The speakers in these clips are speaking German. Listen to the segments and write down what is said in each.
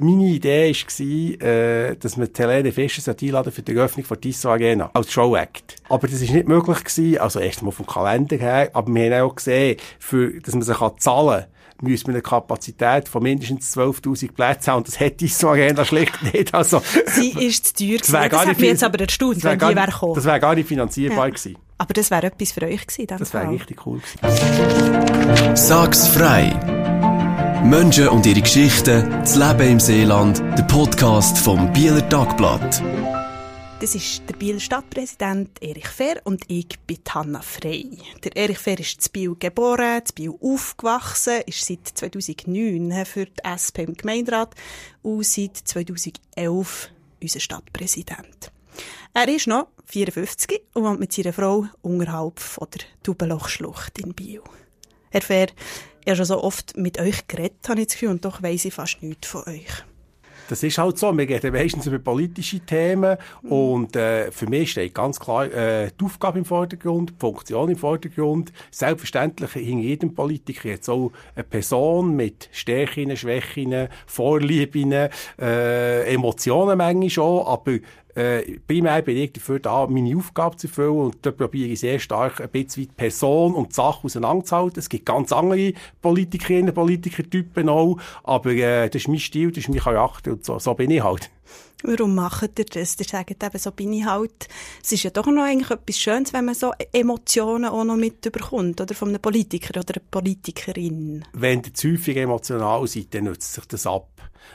Meine Idee war, äh, dass man Helene Fischer einladen für die Eröffnung der Tissot Arena als Show-Act. Aber das war nicht möglich gewesen, also erst mal vom Kalender her, aber wir haben auch gesehen, für, dass man sich zahlen kann, müssen wir eine Kapazität von mindestens 12.000 Plätzen haben. Und das hätte ich so Arena schlicht nicht. Also, Sie ist zu teuer gewesen. Das, das hat mich jetzt aber erstaunt, wenn die wäre gekommen. Das wäre gar nicht finanzierbar ja. gewesen. Aber das wäre etwas für euch gewesen. Das wäre richtig cool gewesen. Sag's frei! Menschen und ihre Geschichten, das Leben im Seeland, der Podcast vom Bieler Tagblatt. Das ist der Bieler Stadtpräsident Erich Fehr und ich bin Hanna Frey. Der Erich Fehr ist in Biel geboren, in Biel aufgewachsen, ist seit 2009 für die SP im Gemeinderat und seit 2011 unser Stadtpräsident. Er ist noch 54 und wohnt mit seiner Frau unterhalb von der Dubenlochschlucht in Biel. Herr Fehr, ich habe schon so oft mit euch geredet, habe ich das Gefühl, und doch weiss ich fast nichts von euch. Das ist halt so. Wir reden meistens über politische Themen. Mhm. Und äh, für mich steht ganz klar äh, die Aufgabe im Vordergrund, die Funktion im Vordergrund. Selbstverständlich hinter jedem Politiker jetzt auch eine Person mit Stärken, Schwächen, Vorlieben, äh, Emotionen manchmal schon. Aber äh, primär bin ich dafür da, meine Aufgabe zu erfüllen und da probiere ich sehr stark ein bisschen die Person und die Sache auseinanderzuhalten. Es gibt ganz andere Politikerinnen, Politikertypen auch, aber äh, das ist mein Stil, das ist mein Charakter und so, so bin ich halt. Warum macht ihr das? Ihr sagt eben, so bin ich halt. Es ist ja doch noch eigentlich etwas Schönes, wenn man so Emotionen auch noch mitbekommt, oder? Von einem Politiker oder einer Politikerin. Wenn ihr zu häufig emotional seid, dann nützt sich das ab.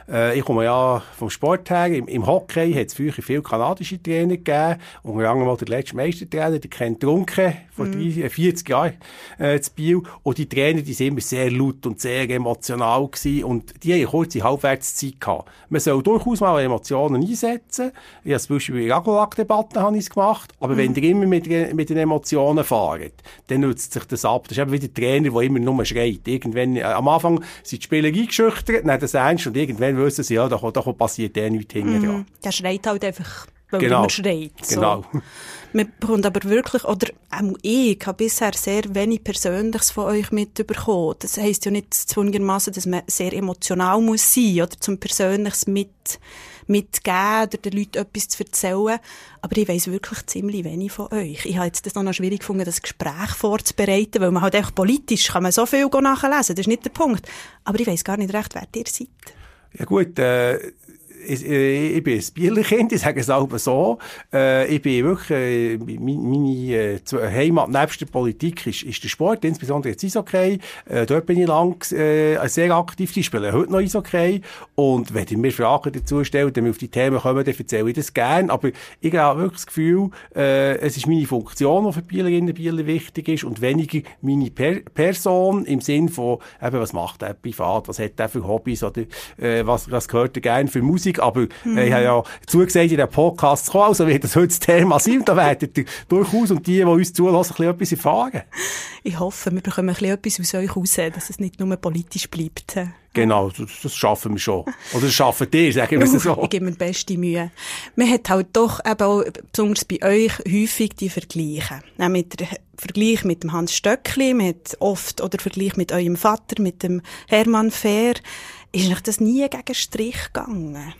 Äh, ich komme ja vom Sport her. Im, im Hockey hat es früher viele kanadische Trainer gegeben. Unter anderem der letzte Meistertrainer, der Ken Trunke, vor mm. 40 Jahren äh, zu Biel. Und die Trainer, die sind immer sehr laut und sehr emotional gewesen. Und die haben eine kurze Halbwertszeit gehabt. Man soll durchaus mal Emotionen einsetzen. Ich habe zum Beispiel bei Ragolag-Debatten gemacht. Aber mm. wenn ihr immer mit, mit den Emotionen fahrt, dann nützt sich das ab. Das ist eben wie der Trainer, der immer nur schreit. Irgendwann, äh, am Anfang sind die Spieler eingeschüchtert, nehmen das ernst und irgendwann irgendwann wissen sie, ja, da, da passiert eh nichts hinten mm, Der schreit halt einfach, weil genau. man schreit. So. Genau. Man bekommt aber wirklich, oder auch ich habe bisher sehr wenig Persönliches von euch mitbekommen. Das heisst ja nicht zwungenermassen, dass man sehr emotional muss sein oder zum Persönliches mit, mitgeben oder den Leuten etwas zu erzählen. Aber ich weiss wirklich ziemlich wenig von euch. Ich habe jetzt das noch schwierig gefunden, das Gespräch vorzubereiten, weil man halt echt politisch kann man so viel nachlesen, das ist nicht der Punkt. Aber ich weiss gar nicht recht, wer ihr seid. Ja gut, äh, ich, äh, ich bin ein Bierlerkind, ich sage es auch so. Äh, ich bin wirklich, äh, meine Heimat nebst der Politik ist, ist der Sport, insbesondere jetzt Eishockey. Dort bin ich lang sehr aktiv, ich spiele heute noch Eishockey. Und wenn ihr mir Fragen dazu stellt, wenn wir auf die Themen kommen, dann erzähle ich das gerne. Aber ich habe wirklich das Gefühl, es ist meine Funktion, die für Bielerinnen und Bieler wichtig ist und weniger meine per Person im Sinn von, eben, was macht er privat, was hat er für Hobbys oder was, was gehört er gerne für Musik aber mhm. ich habe ja zugesagt, in den Podcast zu kommen, also wird das heute das Thema sein, da werdet ihr durchaus und die, die uns zulassen, ein bisschen etwas erfahren. Ich hoffe, wir bekommen ein bisschen etwas aus euch raus, dass es nicht nur politisch bleibt. Genau, das, schaffen wir schon. Oder das schaffen die, sagen wir es so. Ich gebe mir die beste Mühe. Man hat halt doch eben auch, besonders bei euch, häufig die Vergleiche. Auch mit der Vergleich mit dem Hans Stöckli, hat oft, oder Vergleich mit eurem Vater, mit dem Hermann Fehr. Ist euch das nie gegen Strich gegangen?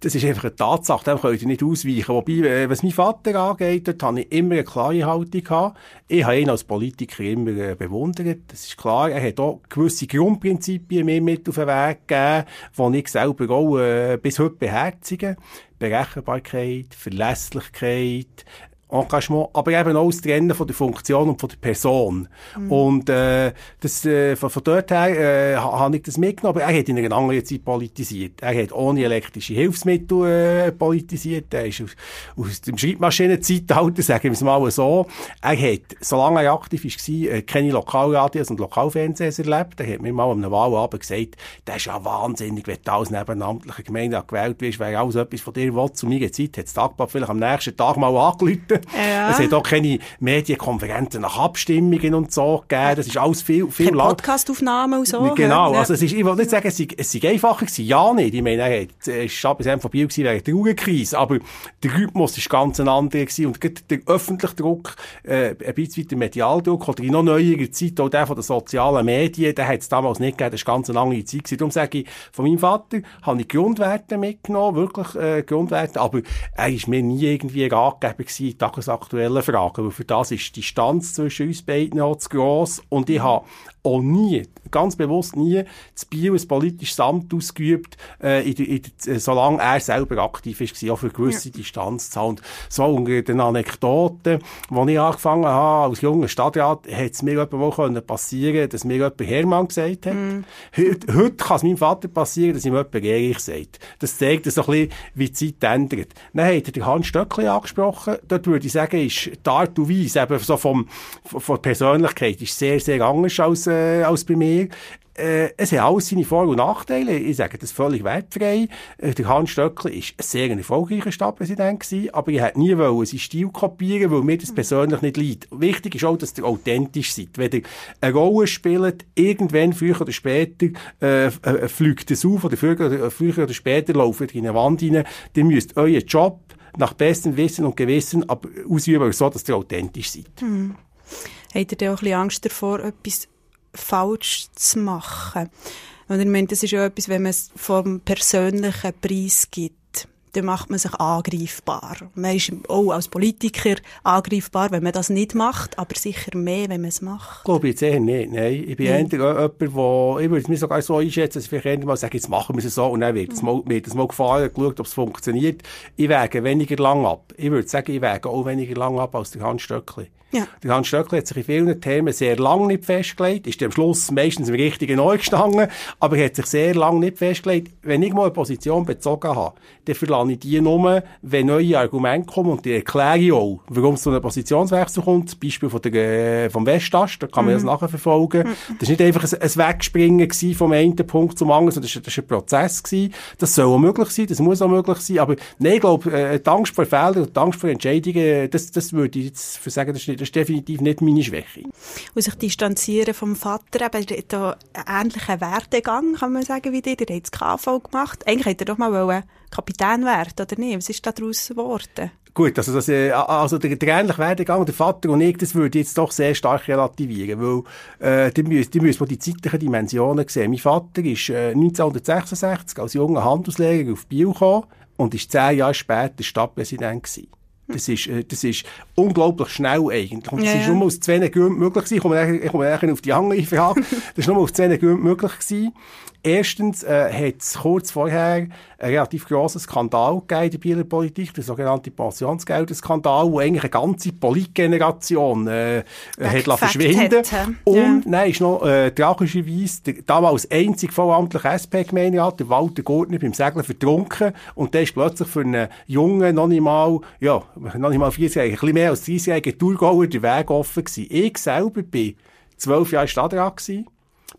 Das ist einfach eine Tatsache, dem könnt ihr nicht ausweichen. Wobei, äh, was mein Vater angeht, dort habe ich immer eine klare Haltung gehabt. Ich habe ihn als Politiker immer äh, bewundert. Das ist klar. Er hat auch gewisse Grundprinzipien mir mit auf den Weg gegeben, die ich selber auch äh, bis heute beherzige. Berechenbarkeit, Verlässlichkeit, Engagement, aber eben auch das Trennen von der Funktion und von der Person. Mhm. Und äh, das, äh, von, von dort her äh, habe ich das mitgenommen, aber er hat in einer anderen Zeit politisiert. Er hat ohne elektrische Hilfsmittel äh, politisiert, er ist aus, aus dem Schreibmaschinenzeitalter, sagen wir es mal so. Er hat, solange er aktiv war, äh, keine Lokalradios und Lokalfernsehers erlebt. Er hat mir mal am Wahlabend gesagt, das ist ja wahnsinnig, wenn du als nebenamtliche Gemeinde gewählt wirst, weil alles etwas von dir will. Zu meiner Zeit hat das Tagblatt vielleicht am nächsten Tag mal angerufen Ja. Es hat auch keine Medienkonferenzen nach Abstimmungen und so gegeben. Das ist alles viel, viel lang. Podcastaufnahmen und so. Genau. Also es ist, ich will nicht sagen, es sei, es sei einfacher gewesen. Ja, nicht. Ich meine, er war Stadtpräsident von Biel wegen der Ruhekrise. Aber der Rhythmus war ganz ein anderer gewesen. Und der öffentliche Druck, äh, ein bisschen der Medialdruck oder in noch neuerer Zeit auch der von den sozialen Medien, der hat es damals nicht gegeben. Das war ganz eine lange Zeit gewesen. Darum sage ich, von meinem Vater habe ich Grundwerte mitgenommen, wirklich äh, Grundwerte. Aber er ist mir nie irgendwie Ratgeber gewesen tagesaktuellen Fragen. Weil für das ist die Distanz zwischen uns beiden auch zu gross. Und ich habe auch nie, ganz bewusst nie, zu Biel ein politisches Amt ausgeübt, äh, in, in, in, solange er selber aktiv war, auch für gewisse ja. Distanz zu haben. Und so unter den Anekdoten, als ich angefangen habe, als junger Stadtrat, hat es mir jemand passieren dass mir jemand Hermann gesagt hat. Mm. Heute, heute kann es meinem Vater passieren, dass ihm jemand Erich sagt. Das zeigt so ein bisschen, wie die Zeit ändert. Dann hat er Hans Stöckli angesprochen. Dort würde ich sagen, ist die Art und Weise, eben so vom, von der Persönlichkeit, ist sehr, sehr anders als äh, als bei mir. Äh, es hat alles seine Vor- und Nachteile. Ich sage das völlig wertfrei. Äh, der Hans Stöckli war ein sehr erfolgreicher Stadtpräsident gewesen, aber ich hätte nie wollen seinen Stil kopieren, weil mir das persönlich nicht leid. Wichtig ist auch, dass ihr authentisch seid. Wenn ihr eine Rolle spielt, irgendwann, früher oder später, äh, äh, fliegt es auf, oder früher oder, früher oder später lauft ihr in eine Wand rein, dann müsst euren Job nach bestem Wissen und Gewissen aber ausüben, so dass ihr authentisch seid. Hm. Habt ihr da auch ein bisschen Angst davor, etwas falsch zu machen. Und ich meine, das ist ja etwas, wenn man es vom persönlichen Preis gibt dann macht man sich angreifbar. Man ist auch als Politiker angreifbar, wenn man das nicht macht, aber sicher mehr, wenn man es macht. Ich glaube jetzt eher nicht, nein. Ich bin eher jemand, der, ich würde es mir sogar so einschätzen, dass ich vielleicht mal sage, jetzt machen wir es so und dann wird es mal, wird es mal gefahren, geschaut, ob es funktioniert. Ich wäge weniger lang ab. Ich würde sagen, ich wäge auch weniger lang ab als der Hans Stöckli. Ja. Der Hans Stöckli hat sich in vielen Themen sehr lange nicht festgelegt, ist am Schluss meistens im richtigen Neu gestanden, aber er hat sich sehr lange nicht festgelegt. Wenn ich mal eine Position bezogen habe, dann verlange ich die nur, wenn neue Argumente kommen und die erkläre ich auch, warum es zu einem Positionswechsel kommt. Beispiel von der, vom Westast, da kann man mhm. das nachverfolgen. Mhm. Das war nicht einfach ein, ein Wegspringen vom einen Punkt zum anderen, sondern das war, das war ein Prozess. Gewesen. Das soll auch möglich sein, das muss auch möglich sein, aber nein, ich glaube, äh, die Angst vor Fehlern und die Angst vor Entscheidungen, das, das würde ich jetzt sagen, das ist nicht das ist definitiv nicht meine Schwäche. Und sich distanzieren vom Vater, eben da einen ähnlichen Werdegang, kann man sagen, wie dir. Der hat das KV gemacht. Eigentlich hätte er doch mal Kapitän werden oder nicht? Was ist daraus geworden? Gut, also, das, äh, also der, der ähnliche Werdegang, der Vater und ich, das würde ich jetzt doch sehr stark relativieren, weil äh, die müssen, die müssen die zeitlichen Dimensionen sehen. Mein Vater ist äh, 1966 als junger Handelslehrer auf Biel gekommen und ist zehn Jahre später Stadtpräsident gewesen. Das ist, äh, das ist unglaublich schnell eigentlich. Und das ja, ist nur aus zwei Gründen möglich gewesen. Ich komme, ich komme auf die andere Frage. Das ist nur aus zwei Gründen möglich gewesen. Erstens äh, hat es kurz vorher einen relativ grossen Skandal gegeben in der Bieler Politik, der sogenannte Pensionsgelderskandal, wo eigentlich eine ganze Politgeneration äh, hat verschwinden Und ja. nein, ist noch äh, tragischerweise der damals einzig vollamtliche SP-Gemeinderat, der Walter Gurtner, beim Segeln vertrunken und der ist plötzlich für einen jungen, noch nicht mal, ja, noch nicht mal 40 Jahre, ein bisschen mehr als 30 Jahre Tourgauer der Weg offen gewesen. Ich selber bin zwölf Jahre Stadtrat gewesen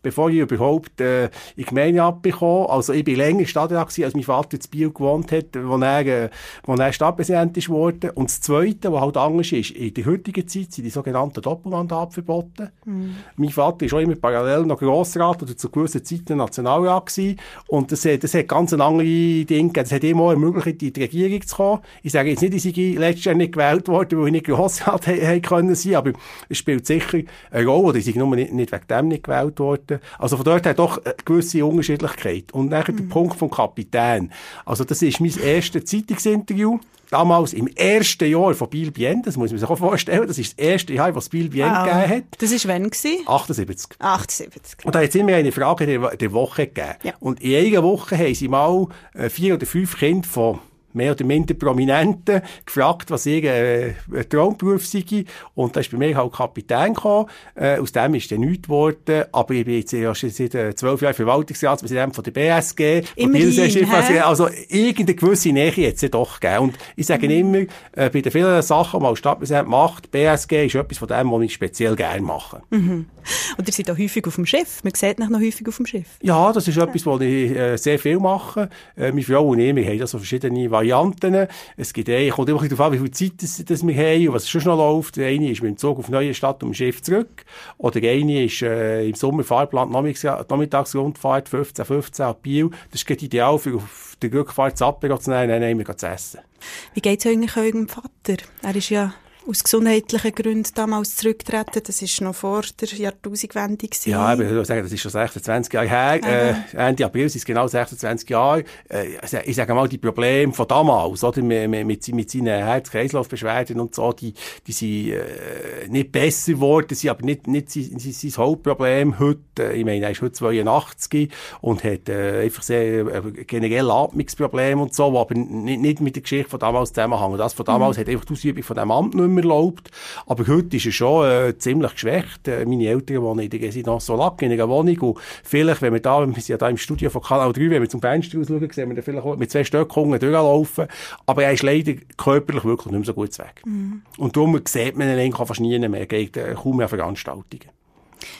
bevor ich überhaupt äh, in die Gemeinde abbekomme. Also ich bin länger Stadtrat gewesen, als mein Vater in Biel gewohnt hat, wo er, äh, wo er Stadtpräsident ist worden. Und das Zweite, was halt anders ist, in der heutigen Zeit sind die sogenannten Doppelmandate verboten. Mhm. Mein Vater ist auch immer parallel noch Grossrat oder zu gewissen Zeiten Nationalrat gewesen. Und das, das hat ganz andere Dinge gegeben. Das hat immer ermöglicht, in die Regierung zu kommen. Ich sage jetzt nicht, ich sei letztes Jahr nicht gewählt worden, weil ich nicht Grossrat hätte können sein, aber es spielt sicher eine Rolle, ich sei nur nicht, nicht wegen dem nicht gewählt worden worden. Also von dort her doch eine gewisse Unterschiedlichkeit. Und nachher mhm. der Punkt vom Kapitän. Also das ist mein erstes Zeitungsinterview. Damals im ersten Jahr von Biel Bien, das muss man sich auch vorstellen, das ist das erste Jahr, was Biel Bien wow. gegeben hat. Das ist wann gewesen? 78. 78. Und da hat es immer eine Frage der, der Woche gegeben. Ja. Und in einer Woche haben sie mal äh, vier oder fünf Kinder von mehr oder minder Prominenten gefragt, was ihr äh, Traumberuf sei. Und da ist bei mir halt Kapitän gekommen. Äh, aus dem ist dann nichts geworden. Aber ich bin jetzt ja schon seit äh, zwölf Jahren Verwaltungsratspräsident von der BSG. Immerhin, also irgendeine gewisse Nähe jetzt doch gegeben. Und ich sage mhm. immer, äh, bei den vielen Sachen, die man als Stadtpräsident macht, BSG ist etwas von dem, was ich speziell gerne mache. Mhm. Und ihr seid auch häufig auf dem Schiff. Man sieht noch häufig auf dem Schiff. Ja, das ist etwas, was ich äh, sehr viel mache. Äh, meine Frau und ich, wir haben da so verschiedene Varianten. Es gibt eine, kommt immer darauf an, wie viel Zeit das, das wir haben und was schon noch läuft. Der eine ist mit dem Zug auf neue Stadt und dem Schiff zurück. Oder der eine ist äh, im Sommer Fahrplan Nachmittagsrundfahrt 15, 15 ab Biel. Das ist ideal für auf der Rückfahrt zu Apero zu nehmen, dann wir zu essen. Wie geht es eigentlich eurem Vater? Er ist ja aus gesundheitlichen Gründen damals zurücktreten. Das war noch vor der Jahrtausendwende. Ja, ich würde sagen, das ist schon 26 Jahre her. Äh, Ende April sind es genau 26 Jahre. Äh, ich sage mal, die Probleme von damals, oder, mit, mit, mit seinen Herz-Kreislauf-Beschwerden und so, die, die sind äh, nicht besser geworden, sind aber nicht, nicht sein, sein Hauptproblem heute. Ich meine, er ist heute 82 und hat äh, einfach sehr äh, generell Atmungsprobleme und so, die aber nicht, nicht mit der Geschichte von damals zusammenhängen. Das von damals mhm. hat einfach die Ausübung von dem Amt nicht mehr erlaubt. Aber heute ist er schon äh, ziemlich geschwächt. Äh, meine Eltern wohnen in der Residence Solac in einer Wohnung und vielleicht, wenn wir da, wir sind ja da im Studio von Kanal 3, wenn wir zum Fenster schauen, sehen wir da vielleicht auch mit zwei Stöcken durchlaufen. Aber er ist leider körperlich wirklich nicht mehr so gut weg. Mhm. Und darum sieht man ihn fast nie mehr. Er geht äh, kaum mehr Veranstaltungen.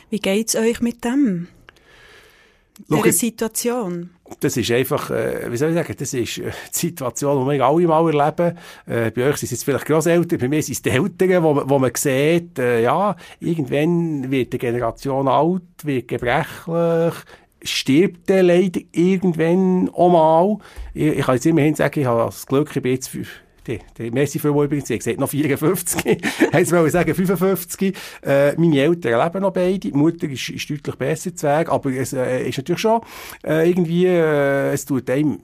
Wie geht's euch mit dem? Schau, Situation? Das ist einfach, äh, wie soll ich sagen, das ist äh, die Situation, die wir alle mal erleben. Äh, bei euch sind es vielleicht Grosseltern, bei mir sind es die Eltern, wo, wo man sieht, äh, ja, irgendwann wird die Generation alt, wird gebrechlich, stirbt der leider irgendwann auch mal. Ich, ich kann jetzt immerhin sagen, ich habe das Glück, ich bin jetzt die Messi für übrigens, gesagt noch 54, heisst wollte sagen 55. Äh, meine Eltern leben noch beide, die Mutter ist, ist deutlich besser zu aber es äh, ist natürlich schon äh, irgendwie, äh, es tut einem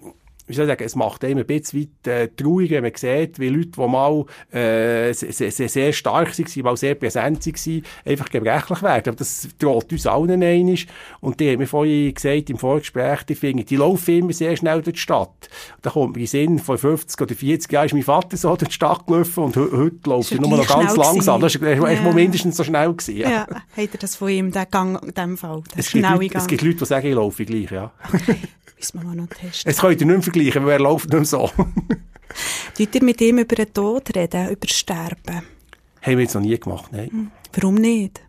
wie soll ich sagen, es macht einem ein bisschen weit äh, traurig, wenn man sieht, wie Leute, die mal äh, sehr, sehr, sehr stark waren, mal sehr präsent waren, einfach gebrechlich werden. Aber das droht uns allen einig. Und die haben mir vorhin gesagt, im Vorgespräch, die finden, die laufen immer sehr schnell durch die Stadt. Da kommt mir in Sinn, vor 50 oder 40 Jahren ist mein Vater so durch die Stadt gelaufen und heute läuft er nur noch ganz langsam. Das war ja. mindestens so schnell. Gewesen, ja. ja, hat er das von ihm, den Gang, in dem Fall, den es, gibt Leute, es gibt Leute, die sagen, ich laufe gleich, ja. Müssen wir noch testen. Es könnt ihr nicht mehr vergleichen, weil er läuft nicht mehr so. Tut ihr mit ihm über den Tod reden, über Sterben? Haben wir jetzt noch nie gemacht, nein. Hm. Warum nicht?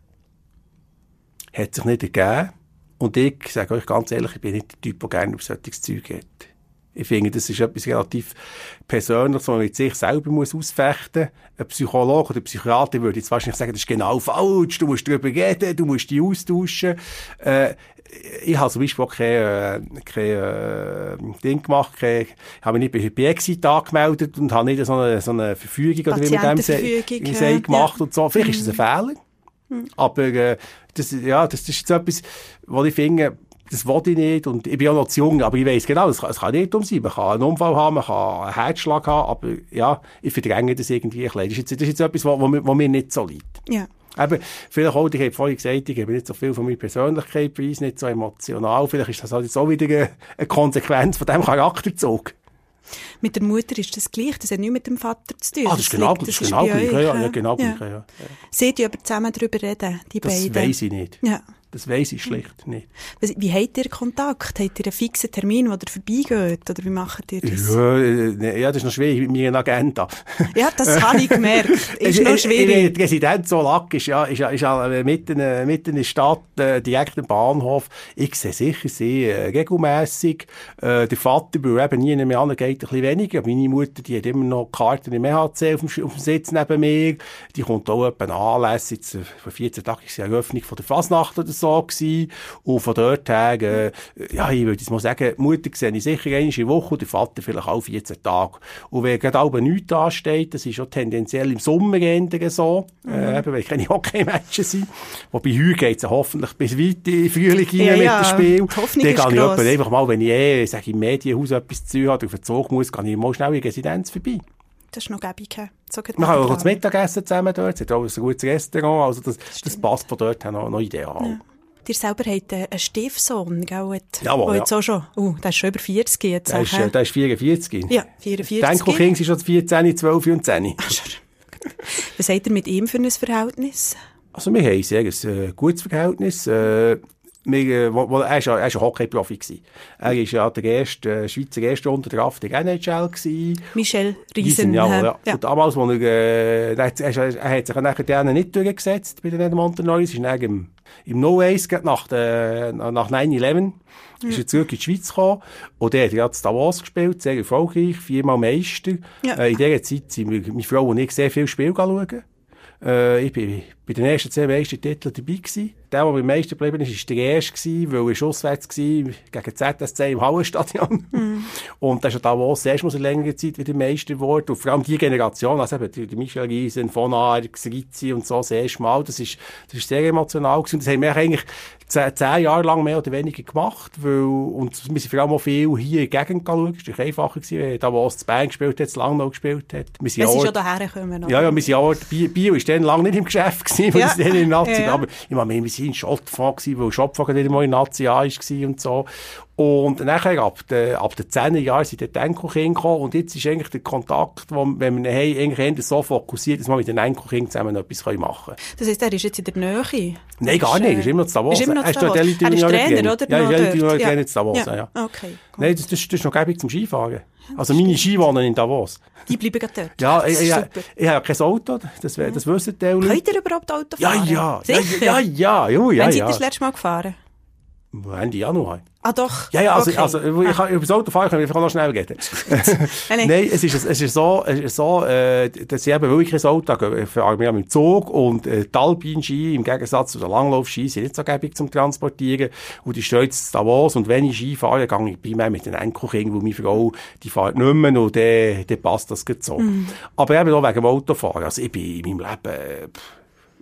Hat sich nicht ergeben. Und ich sage euch ganz ehrlich, ich bin nicht der Typ, der gerne über solches Zeug geht. Ich finde, das ist etwas relativ Persönliches, was man mit sich selber muss ausfechten muss. Ein Psychologe oder ein Psychiater würde jetzt wahrscheinlich sagen, das ist genau falsch, du musst darüber reden, du musst dich austauschen. Äh, ich habe zum Beispiel auch kein, äh, kein äh, Ding gemacht, kein, ich habe mich nicht bei Exit angemeldet und habe nicht so eine, so eine Verfügung oder wie man dem sagt, gemacht ja. und so. Vielleicht mhm. ist das ein Fehler. Mhm. Aber äh, das, ja, das, das ist jetzt etwas, was ich finde, das wollte ich nicht und ich bin auch noch zu jung, aber ich weiß genau, es kann, kann nicht um sein. Man kann einen Unfall haben, man kann einen Herzschlag haben, aber ja, ich verdränge das irgendwie ein bisschen. Das ist jetzt, das ist jetzt etwas, was, was, mir nicht so liegt. Ja. Eben, vielleicht auch, ich habe vorhin gesagt, ich gebe nicht so viel von meiner Persönlichkeit preis, nicht so emotional. Vielleicht ist das halt jetzt auch wieder eine, eine Konsequenz von diesem Charakterzug. Mit der Mutter ist das gleich, das hat nichts mit dem Vater zu tun. Ah, das, ist genau, liegt, das, das ist genau gleich, ja, ja, genau ja. gleich, ja. ja. Seht ihr aber zusammen darüber reden, die das beiden? Das weiss ich nicht. Ja. Das weiss ich schlicht nicht. Wie habt ihr Kontakt? Habt ihr einen fixen Termin, wo ihr vorbeigeht? Oder wie macht ihr das? Ja, äh, ja das ist noch schwierig mit meiner Agenda. Ja, das habe ich gemerkt. Ist noch schwierig. Der Resident Solak ist ja, ist ja, ist ja mitten, äh, mitten in der Stadt, äh, direkt am Bahnhof. Ich sehe sicher sie äh, regelmässig. Äh, der Vater, weil eben nie mehr an, geht ein bisschen weniger. Meine Mutter, die hat immer noch Karten im EHC auf dem, auf dem Sitz neben mir. Die kommt auch etwa anlässig. Vor 14 Tagen ist die Eröffnung von der Fasnacht oder so gewesen. Und von dort her, äh, ja, ich würde jetzt mal sagen, die Mutter sehe ich sicher einmal in der Woche und Vater vielleicht auch 14 Tage. Und wenn gerade auch nichts ansteht, das ist schon tendenziell im Sommer eher so, mhm. äh, eben, weil keine Hockey-Matches sind. Wobei heute geht es hoffentlich bis weit in Frühling ja, mit ja. dem Spiel. Dann kann ich einfach mal, wenn ich eh, sage, im Medienhaus etwas zu tun habe, auf den Zug muss, kann ich mal schnell in die Residenz vorbei. Das ist noch gäbig. So wir haben auch das Mittagessen zusammen dort. Es hat auch ein gutes Restaurant. Also das, das, das passt von dort her noch, noch ideal. Ja. Ihr selber habt einen Stiefsohn, gell? Jawohl, jetzt auch schon, uh, der ist schon über 40 jetzt. Der ist, äh, der ist 44. Ja, 44. Denke, sind schon 14, 12 und 10. Ach, Was habt ihr mit ihm für ein Verhältnis? Also wir haben ein sehr äh, gutes Verhältnis. Äh, wir, äh, wo, wo, er war ein Hockey-Profi. Er war ja der erste, äh, Schweizer erste unter der NHL. Gewesen. Michel Riesen. ja, ja. ja. Und damals, wo er, äh, er, er, er hat sich nachher nicht durchgesetzt bei den Edmonton Oilers, ist dann im Im No 1 nach, der, nach 9-11 mhm. ist er zurück in die Schweiz gekommen und der hat ja Davos gespielt, sehr erfolgreich, viermal Meister. Ja. Äh, in dieser Zeit sind wir, meine Frau und ich sehr viel Spiel schauen. Äh, ich bin bei den ersten zehn Meistertiteln dabei gewesen. Der, der beim Meister geblieben ist, war der erste gewesen, weil er auswärts war, gegen ZSC im Hallenstadion. Mm. Und das ist ja da, wo es erst mal so längere Zeit wieder Meister geworden. Und vor allem die Generation, also eben die, Michel Riesen, von Arx, Rizzi und so, das erste Mal, das ist, das ist sehr emotional gewesen. Und das haben wir eigentlich zehn, zehn Jahre lang mehr oder weniger gemacht, weil, und wir sind vor allem auch viel hier in der Gegend geschaut. Es war einfacher gewesen, da, wo es zu Bern gespielt hat, zu Langnau gespielt hat. Wir sind es ist schon daher gekommen. Ja, ja, wir sind auch, Bio, Bio ist dann lange nicht im Geschäft gewesen, weil ja. es dann in Nazi, ja, ja. aber ich meine, wir sind in Schottfahrt gewesen, weil Schottfahrt nicht mal in Nazi war und so. Und nachher, ab den, ab den 10 Jahren sind die Enkelkinder gekommen und jetzt ist eigentlich der Kontakt, wo, wenn wir haben, eigentlich so fokussiert, dass wir mit den Enkelkindern zusammen etwas machen können. Das heisst, er ist jetzt in der Nähe? Nein, gar nicht, er ist immer noch zu Davos. Ist immer noch zu Davos. Er ist, er ist Trainer, oder? Ja, er ist Trainer ja. zu Davos, ja. ja. Okay, Nein, das, das, das ist noch gäbig zum Skifahren. Also meine Ski wohnen in Davos. Die bleiben gerade dort. Ja, ich, ich, ich, habe kein Auto, das, das wissen die Leute. Könnt ihr überhaupt Auto fahren? Ja, ja. Sicher? Ja, ja, ja. ja, ja Wann seid ihr das letzte Mal gefahren? Ende Januar. Ah, doch? Ja, ja, also, okay. also ich kann, über das Auto fahren ich einfach noch schnell gehen. Nein, es ist, es ist so, es ist so, äh, dass ich eben wirklich ein Auto fahre wir mit dem Zug und, äh, die Alpin-Ski, im Gegensatz zu den Langlauf-Ski, sind nicht so gäbig zum Transportieren. Und die stehen jetzt Davos und wenn ich Ski fahre, gehe ich primär mit den Enkelkindern, wo meine Frau, die fährt nicht mehr und dann, dann passt das so. Mm. Aber eben auch wegen dem Autofahren. Also ich bin in meinem Leben, pff,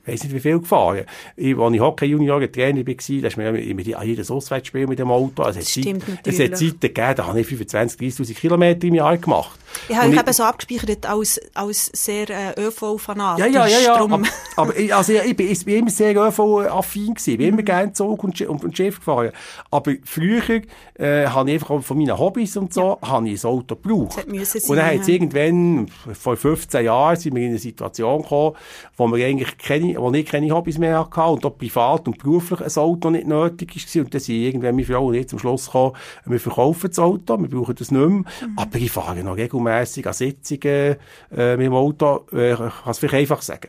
weiss nicht wie viel gefahren. Ich, als ich Hockey-Junior Trainer war, da ist mir immer jedes Auswärtsspiel mit dem Auto. Also es, Stimmt, Zeit, es hat Zeiten gegeben, da habe ich 25, 30'000 Kilometer im Jahr gemacht. Ich habe ich eben so abgespeichert als, als sehr äh, ÖV-Fanatisch. Ja, ja, ja, ja. Aber, aber ich, also, ich, bin, ich bin immer sehr ÖV-affin gewesen. Ich bin immer mhm. gerne Zug und, und, und Schiff gefahren. Aber früher äh, habe ich einfach von meinen Hobbys und so, ja. habe ich ein Auto gebraucht. Und dann hat irgendwann, vor 15 Jahren, sind wir in eine Situation gekommen, wo wir eigentlich keine wo ich keine Hobbys mehr hatte und auch privat und beruflich ein Auto nicht nötig war. Und dann sind irgendwann meine Frau und ich zum Schluss gekommen, wir verkaufen das Auto, wir brauchen das nicht mehr. Mhm. Aber ich fahre noch regelmässig an Sitzungen äh, mit dem Auto. Äh, ich kann es vielleicht einfach sagen.